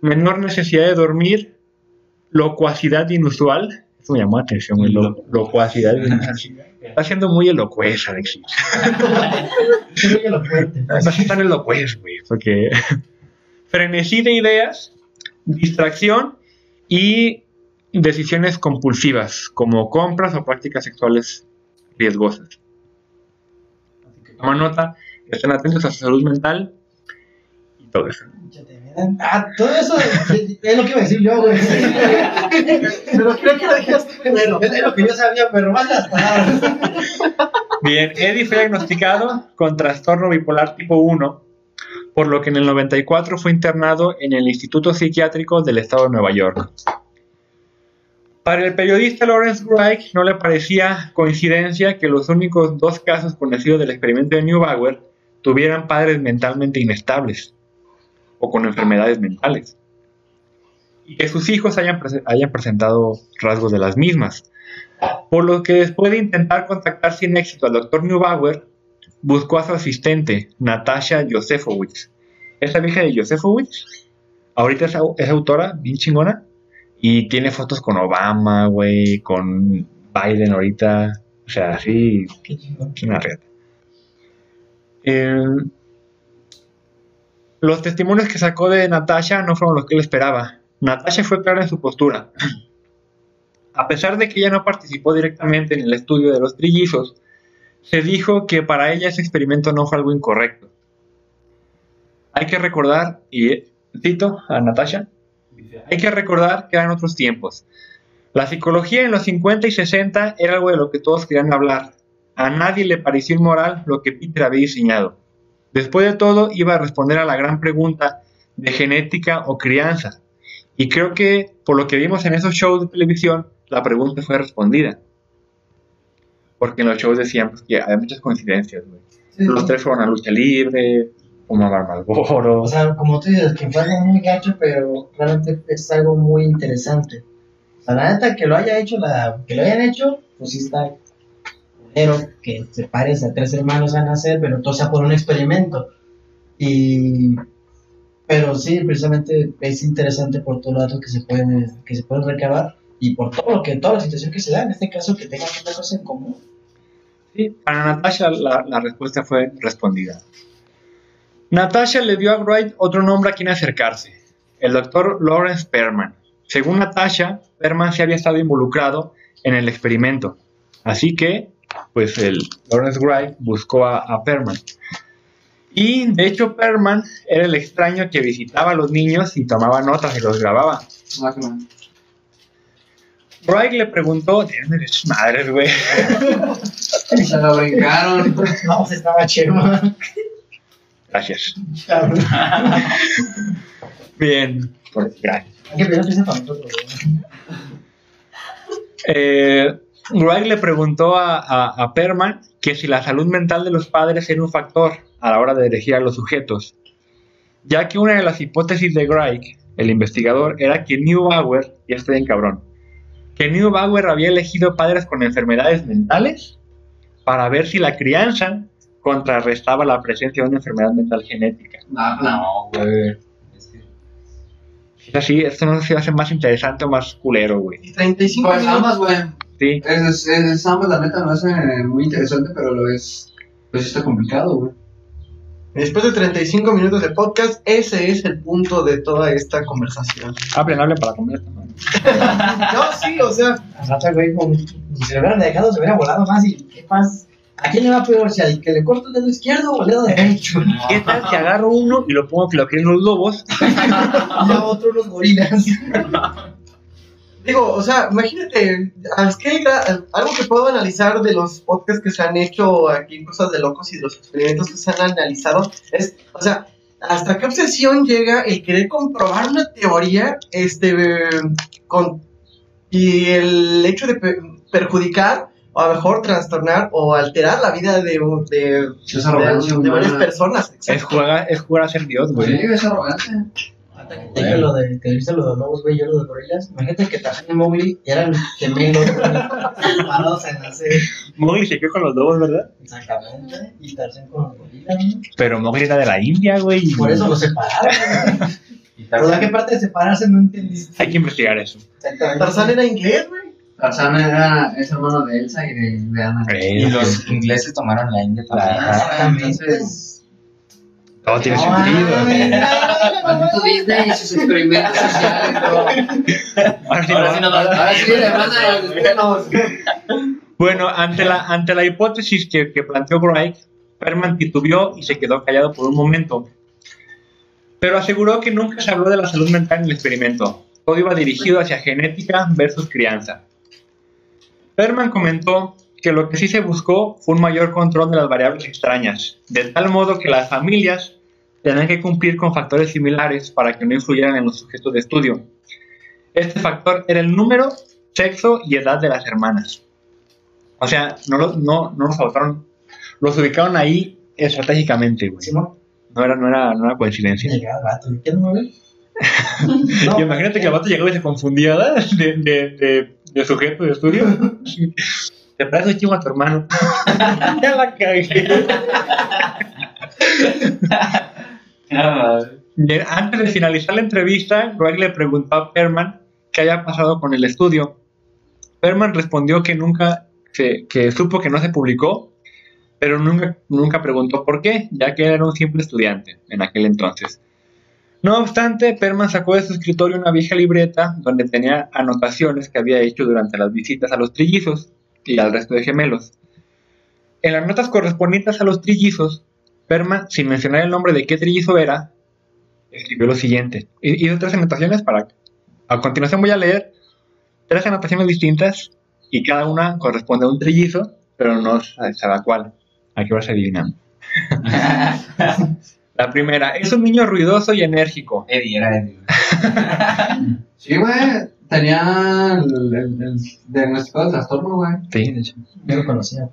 menor necesidad de dormir, locuacidad inusual, eso me llamó la atención, lo- locuacidad inusual. Está siendo muy elocuez, Alexis. Muy elocuente. No es tan elocuez, güey, porque frenesí de ideas, distracción y decisiones compulsivas, como compras o prácticas sexuales riesgosas. Así que toma nota, estén atentos a su salud mental y todo eso. Ah, todo eso es lo que iba a decir yo, güey. Pero creo que lo dijiste primero. Es lo que yo sabía, pero más las palabras. Bien, Eddie fue diagnosticado con trastorno bipolar tipo 1, por lo que en el 94 fue internado en el Instituto Psiquiátrico del Estado de Nueva York. Para el periodista Lawrence Wright no le parecía coincidencia que los únicos dos casos conocidos del experimento de Neubauer tuvieran padres mentalmente inestables o con enfermedades mentales y que sus hijos hayan, prese- hayan presentado rasgos de las mismas. Por lo que después de intentar contactar sin éxito al doctor Neubauer, buscó a su asistente, Natasha Josefowicz. Esta vieja de Josefowicz, ahorita es, au- es autora, bien chingona, y tiene fotos con Obama, güey, con Biden ahorita, o sea, es una. Eh, los testimonios que sacó de Natasha no fueron los que él esperaba. Natasha fue clara en su postura. A pesar de que ella no participó directamente en el estudio de los trillizos, se dijo que para ella ese experimento no fue algo incorrecto. Hay que recordar, y cito a Natasha, hay que recordar que eran otros tiempos. La psicología en los 50 y 60 era algo de lo que todos querían hablar. A nadie le pareció inmoral lo que Peter había diseñado. Después de todo, iba a responder a la gran pregunta de genética o crianza. Y creo que, por lo que vimos en esos shows de televisión, la pregunta fue respondida. Porque en los shows decían pues, que había muchas coincidencias. güey. Los tres fueron a lucha libre, fumaban Marlboro. O sea, como tú dices, que fue algo muy gacho, pero realmente es algo muy interesante. O sea, la neta, que lo haya hecho, la, que lo hayan hecho, pues sí está. Pero que se parece a tres hermanos a nacer, pero todo sea por un experimento. Y. Pero sí, precisamente es interesante por todos los datos que se pueden, que se pueden recabar y por todo lo que, toda la situación que se da, en este caso, que tengan una cosa en común. Sí, para Natasha la, la respuesta fue respondida. Natasha le dio a Wright otro nombre a quien acercarse, el doctor Lawrence Perman. Según Natasha, Perman se había estado involucrado en el experimento, así que, pues el Lawrence Wright buscó a, a Perman. Y de hecho Perman era el extraño que visitaba a los niños y tomaba notas y los grababa. Wright le preguntó, "Déjame de sus madres, güey. Se lo brincaron. No, se estaba chema. Gracias. Bien, por- gracias. Eh, Wright le preguntó a, a- a Perman que si la salud mental de los padres era un factor a la hora de elegir a los sujetos, ya que una de las hipótesis de Wright, el investigador, era que Neubauer, ya estoy en cabrón, que Neubauer había elegido padres con enfermedades mentales para ver si la crianza contrarrestaba la presencia de una enfermedad mental genética. Ah, claro. No, güey. Es que- Si es así, esto no se hace más interesante o más culero, güey. Y 35 Pues ambas, güey. Sí. Es, es, es ambas, la neta, no es eh, muy interesante, pero lo es. Pues está complicado, güey. Después de 35 minutos de podcast, ese es el punto de toda esta conversación. Hablen, hablen para comer. No, sí, o sea, Al rato, güey, si se lo hubieran dejado, se hubiera volado más. ¿Y qué pasa? ¿A quién le va peor? ¿Si al que le corto el dedo izquierdo o el dedo derecho? ¿Qué tal si agarro uno y lo pongo que lo quieren los lobos? Y a otro los gorilas. Digo, o sea, imagínate, ¿a qué gra- algo que puedo analizar de los podcasts que se han hecho aquí en Cosas de Locos y de los experimentos que se han analizado es, o sea, ¿hasta qué obsesión llega el querer comprobar una teoría este, con, y el hecho de pe- perjudicar o a lo mejor trastornar o alterar la vida de, de, varias personas? Es jugar, es jugar a ser Dios, Sí, güey. es arrogancia. Te dije lo de, que viste lo de los lobos, güey, yo lo de gorilas. Imagínate que Tarzán y Mowgli eran gemelos, güey, separados en hacer. Mowgli se quedó con los lobos, ¿verdad? Exactamente. Y Tarzán con los gorilas, güey. Pero Mowgli era de la India, güey. Por eso los separaron, güey. Y ¿Pero de Tarzán- qué parte de separarse no entendiste? Hay que investigar eso. Exactamente. Tarzán era inglés, güey. Tarzán era, es hermano de Elsa y de, de Ana. Y los ingleses tomaron la India también. Exactamente. Entonces, Todo tiene No, sentido. maldito Disney y sus experimentos sociales, bro. Ahora sí, Ahora no- sí nos Ahora sí, le mandan los buenos. Bueno, ante la, ante la hipótesis que, que planteó Wright, Perman titubeó y se quedó callado por un momento. Pero aseguró que nunca se habló de la salud mental en el experimento. Todo iba dirigido hacia genética versus crianza. Perman comentó que lo que sí se buscó fue un mayor control de las variables extrañas, de tal modo que las familias tenían que cumplir con factores similares para que no influyeran en los sujetos de estudio. Este factor era el número, sexo y edad de las hermanas. O sea, no, los- no, no los adoptaron, los ubicaron ahí estratégicamente, güey. No era, no era, no era coincidencia. Imagínate que el vato llegaba y se confundía de, de, de sujeto de estudio. Te traes un chingo a tu hermano. ya la cagué. Antes de finalizar la entrevista, Greg le preguntó a Perman qué había pasado con el estudio. Perman respondió que nunca se- supo que no se publicó, pero nunca, nunca preguntó por qué, ya que era un simple estudiante en aquel entonces. No obstante, Perman sacó de su escritorio una vieja libreta donde tenía anotaciones que había hecho durante las visitas a los trillizos y al resto de gemelos. En las notas correspondientes a los trillizos, Perman, sin mencionar el nombre de qué trillizo era, escribió lo siguiente. Y hizo tres anotaciones para... A continuación voy a leer tres anotaciones distintas y cada una corresponde a un trillizo, pero no sabe cuál. Aquí vas adivinando. La primera, es un niño ruidoso y enérgico. Eddie, era Eddie. Sí, güey. Tenía el, el, el diagnóstico de trastorno, güey. Sí, de hecho. Yo lo conocía.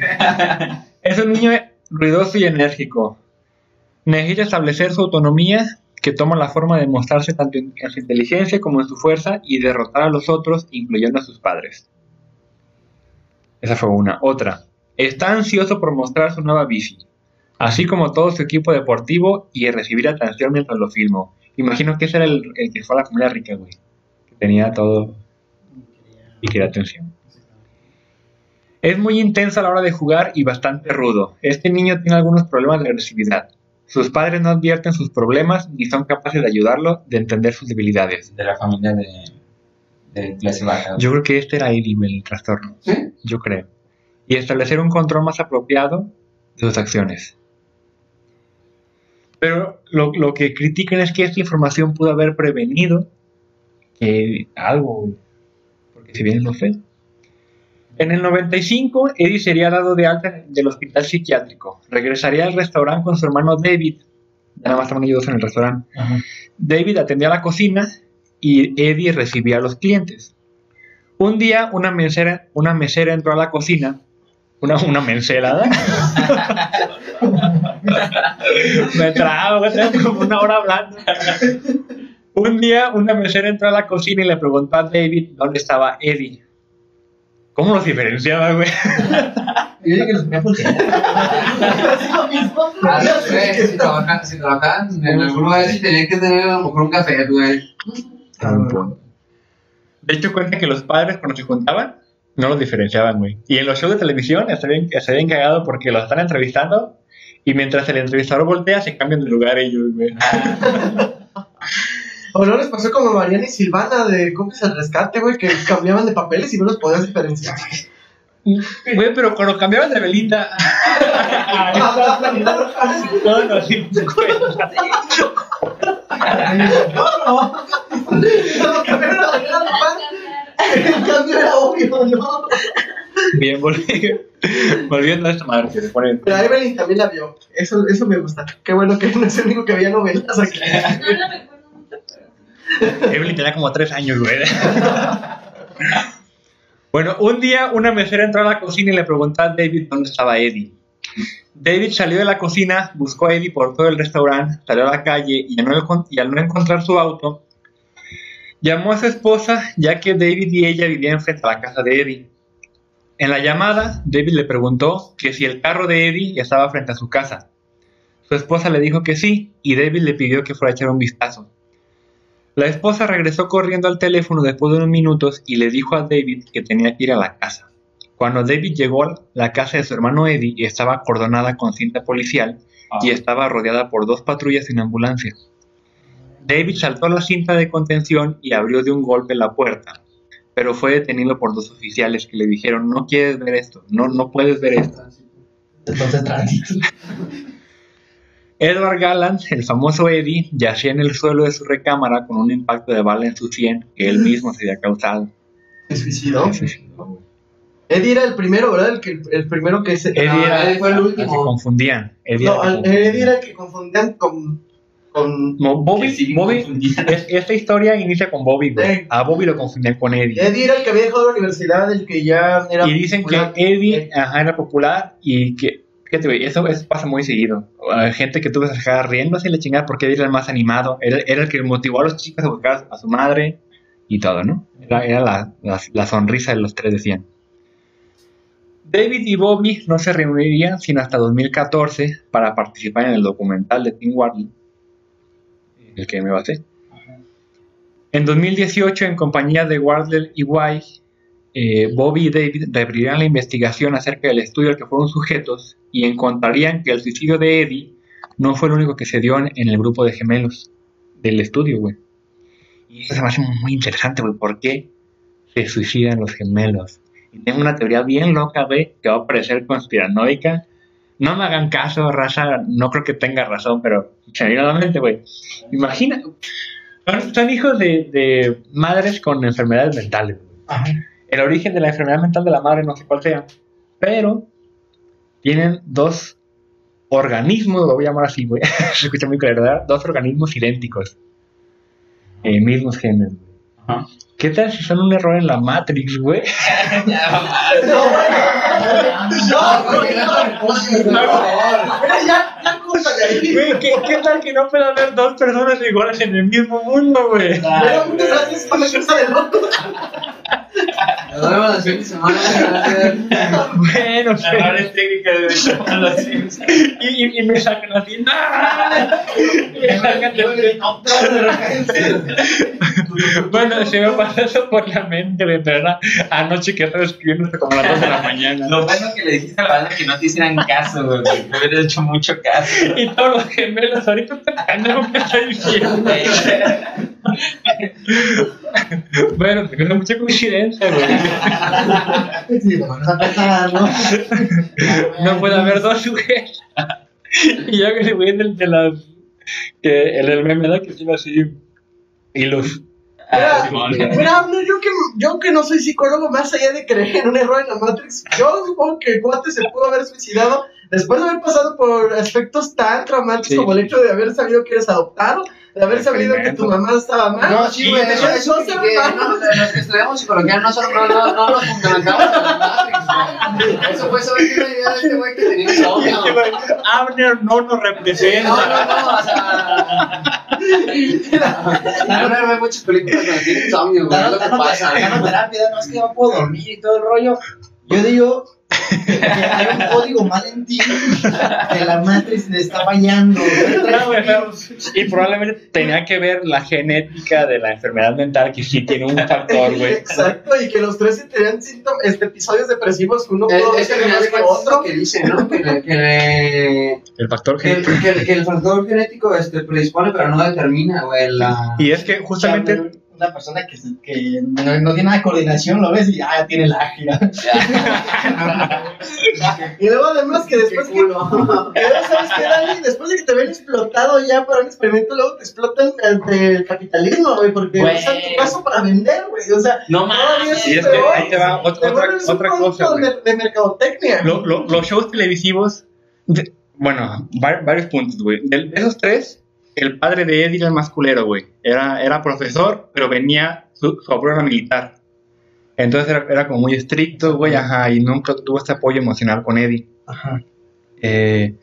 Es un niño ruidoso y enérgico. Necesita establecer su autonomía, que toma la forma de mostrarse tanto en su inteligencia como en su fuerza y derrotar a los otros, incluyendo a sus padres. Esa fue una. Otra. Está ansioso por mostrar su nueva bici, así como todo su equipo deportivo y recibir atención mientras lo filmo. Imagino que ese era el, el que fue a la familia rica, güey. Que tenía todo y quería atención. Es muy intenso a la hora de jugar y bastante rudo. Este niño tiene algunos problemas de agresividad. Sus padres no advierten sus problemas ni son capaces de ayudarlo de entender sus debilidades. De la familia de, de clase baja. Yo creo que este era Eddie, el trastorno. Sí. Yo creo. Y establecer un control más apropiado de sus acciones. Pero lo, lo que critican es que esta información pudo haber prevenido que algo. Porque si bien no sé. En el 95, Eddie sería dado de alta del hospital psiquiátrico. Regresaría al restaurante con su hermano David. Nada más estaban ellos en el restaurante. Ajá. David atendía la cocina y Eddie recibía a los clientes. Un día una mesera, una mesera entró a la cocina. Una, una menselada. me trago, me trago como una hora hablando. Un día una mesera entró a la cocina y le preguntó a David dónde estaba Eddie. ¿Cómo los diferenciaba, güey? Yo dije que los ponía si trabajan, si trabajan en algún lugar, sí tenían que tener a lo mejor un café, güey. De hecho, cuenta que los padres cuando se juntaban no los diferenciaban, güey. Y en los shows de televisión está bien, está bien cagado porque los están entrevistando y mientras el entrevistador voltea se cambian de lugar ellos, güey. O no les pasó como a Mariana y Silvana de cómplices al rescate, güey, que cambiaban de papeles y no los podías diferenciar. Güey, pero cuando cambiaban de Belinda. no, no, sí, No, cambiaron a Mariana, papá. El cambio era obvio, ¿no? Bien, volvi- volviendo a esta madre que se pone. Pero Evelyn también la vio. Eso, eso me gusta. Qué bueno que no es el único que veía novelas aquí. No mucho, pero. Evelyn tenía como tres años, güey. Bueno, un día una mesera entró a la cocina y le preguntó a David dónde estaba Eddie. David salió de la cocina, buscó a Eddie por todo el restaurante, salió a la calle y y al no encontrar su auto, llamó a su esposa ya que David y ella vivían frente a la casa de Eddie. En la llamada, David le preguntó que si el carro de Eddie estaba frente a su casa. Su esposa le dijo que sí y David le pidió que fuera a echar un vistazo. La esposa regresó corriendo al teléfono después de unos minutos y le dijo a David que tenía que ir a la casa. Cuando David llegó, la casa de su hermano Eddie estaba acordonada con cinta policial y estaba rodeada por dos patrullas y una ambulancia. David saltó la cinta de contención y abrió de un golpe la puerta, pero fue detenido por dos oficiales que le dijeron, no quieres ver esto, no, no puedes ver esto. Entonces. Edward Gallant, el famoso Eddie, yacía en el suelo de su recámara con un impacto de bala en su sien que él mismo se había causado. Se suicidó. Se suicidó. Eddie era el primero, ¿verdad? El, que, el primero que se. Eddie era Eddie fue el último. que confundían. Eddie No, era el que confundían. Eddie era el que confundían con. con Bobby, sí, Bobby es- esta historia inicia con Bobby, güey. A Bobby lo confundían con Eddie. Eddie era el que había dejado la universidad, el que ya era. Y dicen que popular. Eddie ajá, era popular y que, fíjate, güey, eso, eso pasa muy seguido. Hay gente que tú ves acá riéndose y la chingada porque era el más animado, era, era el que motivó a los chicos a buscar a su madre y todo, ¿no? Era, era la, la- la sonrisa de los tres, decían. David y Bobby no se reunirían sino hasta 2014 para participar en el documental de Tim Wardley, el que me basé. En 2018, en compañía de Wardley y White, eh, Bobby y David reabrirían la investigación acerca del estudio al que fueron sujetos y encontrarían que el suicidio de Eddie no fue el único que se dio en, el grupo de gemelos del estudio, güey. Y eso se me hace muy interesante, güey. ¿Por qué se suicidan los gemelos? Y tengo una teoría bien loca, güey, que va a parecer conspiranoica. No me hagan caso, raza, no creo que tenga razón, pero genuinamente, güey. Imagina, son, son hijos de, de madres con enfermedades mentales, güey Ajá. El origen de la enfermedad mental de la madre no sé cuál sea, pero tienen dos organismos, lo voy a llamar así, güey, se escucha muy claro, ¿verdad? Dos organismos idénticos, eh, mismos genes. Ajá. ¿Qué tal si son un error en la Matrix, güey? No, porque no ¿qué, qué tal que no puede haber dos personas iguales en el mismo mundo, güey? Bueno, sí. Errores técnicos de los Sims. y, y, y me sacan así, ¡no! Y me sacan del- Bueno, se me pasó eso por la mente, era anoche que estaba escribiendo como a las 2 de la mañana. Lo bueno que le dijiste a la banda que no te hicieran caso, güey. Te hubieras hecho mucho caso. Y todos los gemelos ahorita te pendejo que estoy diciendo. Bueno, tengo mucha coincidencia, güey. Sí, a ¿no? No puede haber dos sujetos. Y yo que se voy del de las. Que el, el meme da que tiene así. Hilos. Ah, Mira, mira, yo que, yo que no soy psicólogo, más allá de creer en un error en la Matrix, yo supongo que el cuate se pudo haber suicidado después de haber pasado por aspectos tan traumáticos Sí. como el hecho de haber sabido que eres adoptado, de haber sabido que tu mamá estaba mal. No, sí, güey, eso, eso no que, se que va. no, los que estudiamos psicología no, son, no, no, no nos fundamentamos en la Matrix, güey. Eso fue sobre una idea de este güey que tenía insomnio. Abner no nos No, no, representa. no, o sea. No, no, ve muchas películas donde tiene insomnio, güey, es lo que pasa. Dando terapia, no es que no puedo dormir y todo el rollo. Yo digo hay un código mal en ti que la Matrix le está fallando. No, Y probablemente tenía que ver la genética de la enfermedad mental que sí tiene un factor, güey. Exacto, y que los tres tenían síntomas, este, episodios depresivos que uno Es, pudo es que más otro. que dicen, ¿no? Que, le- que, le- El factor genético. que, el- que el factor genético este, predispone, pero no determina, güey, la... Y es que justamente. Una persona que, se- que no, no tiene nada de coordinación, lo ves y ah, tiene la ágila. Y luego además que después que, que ¿sabes qué, Dani? Después de que te ven explotado ya para un experimento, luego te explotan ante el capitalismo, güey, porque Güey. usan tu caso para vender, güey, o sea, No mames. Y es que ahí te va te otra, otra producto cosa, de, de mercadotecnia. Lo- lo- los shows televisivos, de- bueno, va- varios puntos, güey. De, de esos tres, el padre de Eddie era el más culero, güey. Era, era profesor, pero venía, su, su abuelo era militar. Entonces era, era como muy estricto, güey, ajá, y nunca tuvo este apoyo emocional con Eddie. Ajá. Eh,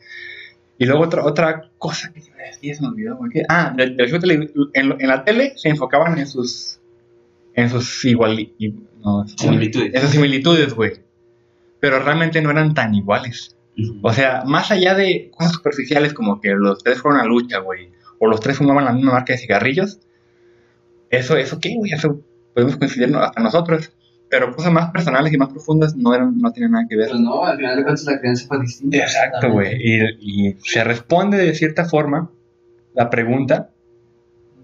y luego otra, otra cosa que te iba a decir, se me olvidó, güey. que- Ah, del- del show tele- en, en la tele se enfocaban en sus. En sus igual. y- no, Similitudes. En sus similitudes, güey. Pero realmente no eran tan iguales. O sea, más allá de cosas superficiales como que los tres fueron a lucha, güey, o los tres fumaban la misma marca de cigarrillos, eso, eso qué, güey, eso podemos coincidir hasta nosotros. Pero cosas más personales y más profundas no eran, no tienen nada que ver. Pues no, al final de cuentas la crianza fue distinta. Exacto, güey. Y, y se responde de cierta forma la pregunta.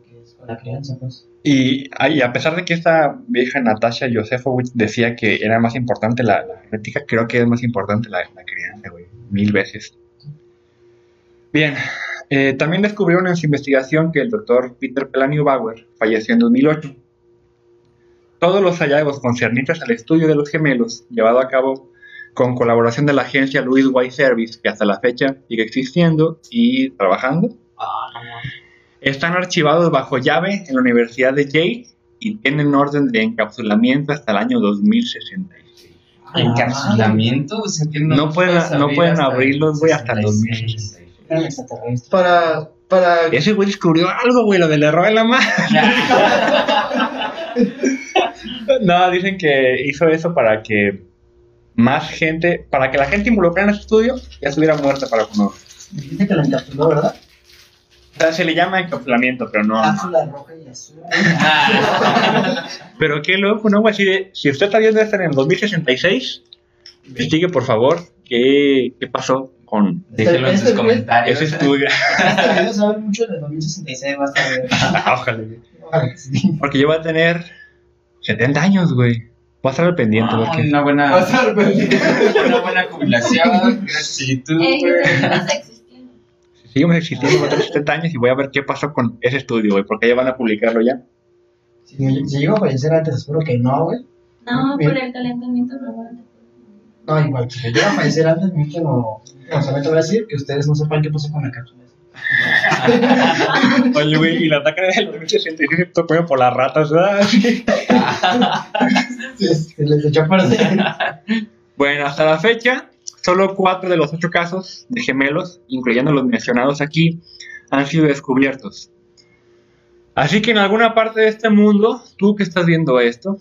Que es con la crianza, pues. Y, y a pesar de que esta vieja Natasha Josefovich decía que era más importante la, la genética, creo que es más importante la, la crianza, güey. Mil veces. Bien. Eh, también descubrieron en su investigación que el doctor Peter Pelanio Bauer falleció en 2008. Todos los hallazgos concernientes al estudio de los gemelos, llevado a cabo con colaboración de la agencia Louis White Service, que hasta la fecha sigue existiendo y trabajando, están archivados bajo llave en la Universidad de Yale y tienen orden de encapsulamiento hasta el año 2066. Encapsulamiento, o sea que no, No pueden, no pueden abrirlos, güey, hasta el 66. 2066. Eran extraterrestres. Para, para, Ese güey descubrió algo, güey, lo del error en la mano. no, dicen que hizo eso para que más gente, para que la gente involucrada en ese estudio ya estuviera muerta para conocer. Dijiste que lo encapsuló, ¿verdad? O sea, se le llama encapsulamiento, pero no. Cápsula roja y azul. Pero qué loco, ¿no? güey? Así de, si usted está viendo esto en el 2066, investigue por favor qué, qué pasó con Déjenlo en sus Este comentarios. ese estudio. Este video sabe mucho de 2066, vas a ver. Ojalá, sí. Porque yo voy a tener 70 años, güey. Voy a estar al pendiente. Ah, porque... una buena, Vas a arrepentir. una buena jubilación. Eh, güey. Seguimos existiendo por 70 años y voy a ver qué pasó con ese estudio, güey. Porque ya van a publicarlo ya. Si, si llego a fallecer antes, espero que no, güey. No, por el calentamiento global. No, igual, si llego a fallecer antes, mi último solamente voy a decir que ustedes no sepan qué pasó con la cápsula. Oye, güey, y la ataque del 2066 tocó por las ratas, ¿verdad? Se les echó a perder. Bueno, hasta la fecha, solo cuatro de los ocho casos de gemelos, incluyendo los mencionados aquí, han sido descubiertos. Así que en alguna parte de este mundo, tú que estás viendo esto,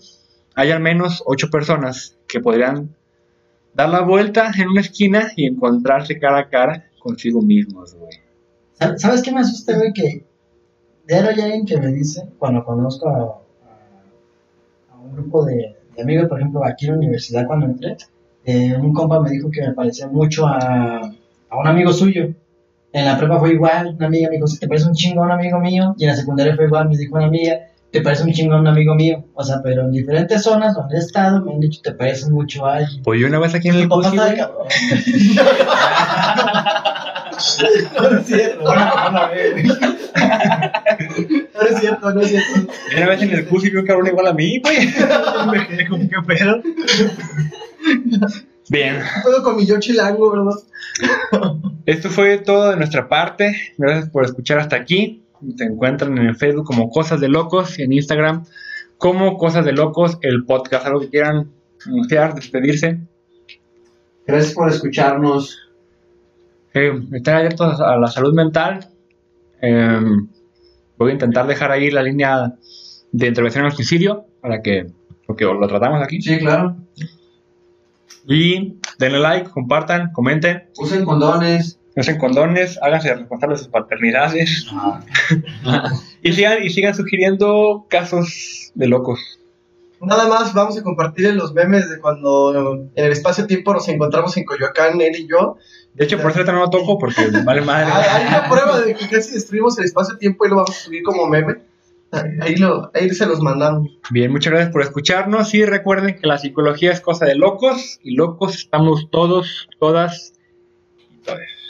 hay al menos ocho personas que podrían dar la vuelta en una esquina y encontrarse cara a cara consigo mismos, güey. ¿Sabes- ¿Sabes qué me asusta, güey? Que diario hay alguien que me dice, cuando conozco a, a- a un grupo de, de amigos, por ejemplo, aquí en la universidad cuando entré, eh, un compa me dijo que me parecía mucho a, a un amigo suyo. En la prepa fue igual, una amiga me dijo, "Sí, te parece un un amigo mío. Y en la secundaria fue igual, me dijo una amiga, te parece un chingo a un amigo mío. O sea, pero en diferentes zonas donde he estado me han dicho, te parece mucho a alguien. Pues yo una vez aquí en el güey, cabrón. No es cierto. No es cierto, no es cierto. una vez en el curso y vi un cabrón igual a mí, güey. Me quedé como, ¿qué pedo? Bien. puedo con mi yo chilango, ¿verdad? Esto fue todo de nuestra parte. Gracias por escuchar hasta aquí. Se encuentran en el Facebook como Cosas de Locos y en Instagram como Cosas de Locos, el podcast. Algo que quieran anunciar, despedirse. Gracias por escucharnos. Eh, estén abiertos a la salud mental. Eh, voy a intentar dejar ahí la línea de intervención al suicidio para que, porque lo tratamos aquí. Sí, claro. Y denle like, compartan, comenten, Usen condones. Usen condones, háganse responsables de sus paternidades. Y sigan, y sigan sugiriendo casos de locos. Nada más vamos a compartir en los memes de cuando en el espacio-tiempo nos encontramos en Coyoacán, él y yo. De hecho, por cierto, no lo toco porque vale madre. Hay una prueba de que casi destruimos el espacio-tiempo y lo vamos a subir como meme. Ahí, lo, ahí se los mandamos. Bien, muchas gracias por escucharnos y recuerden que la psicología es cosa de locos y locos estamos todos, todas y todes.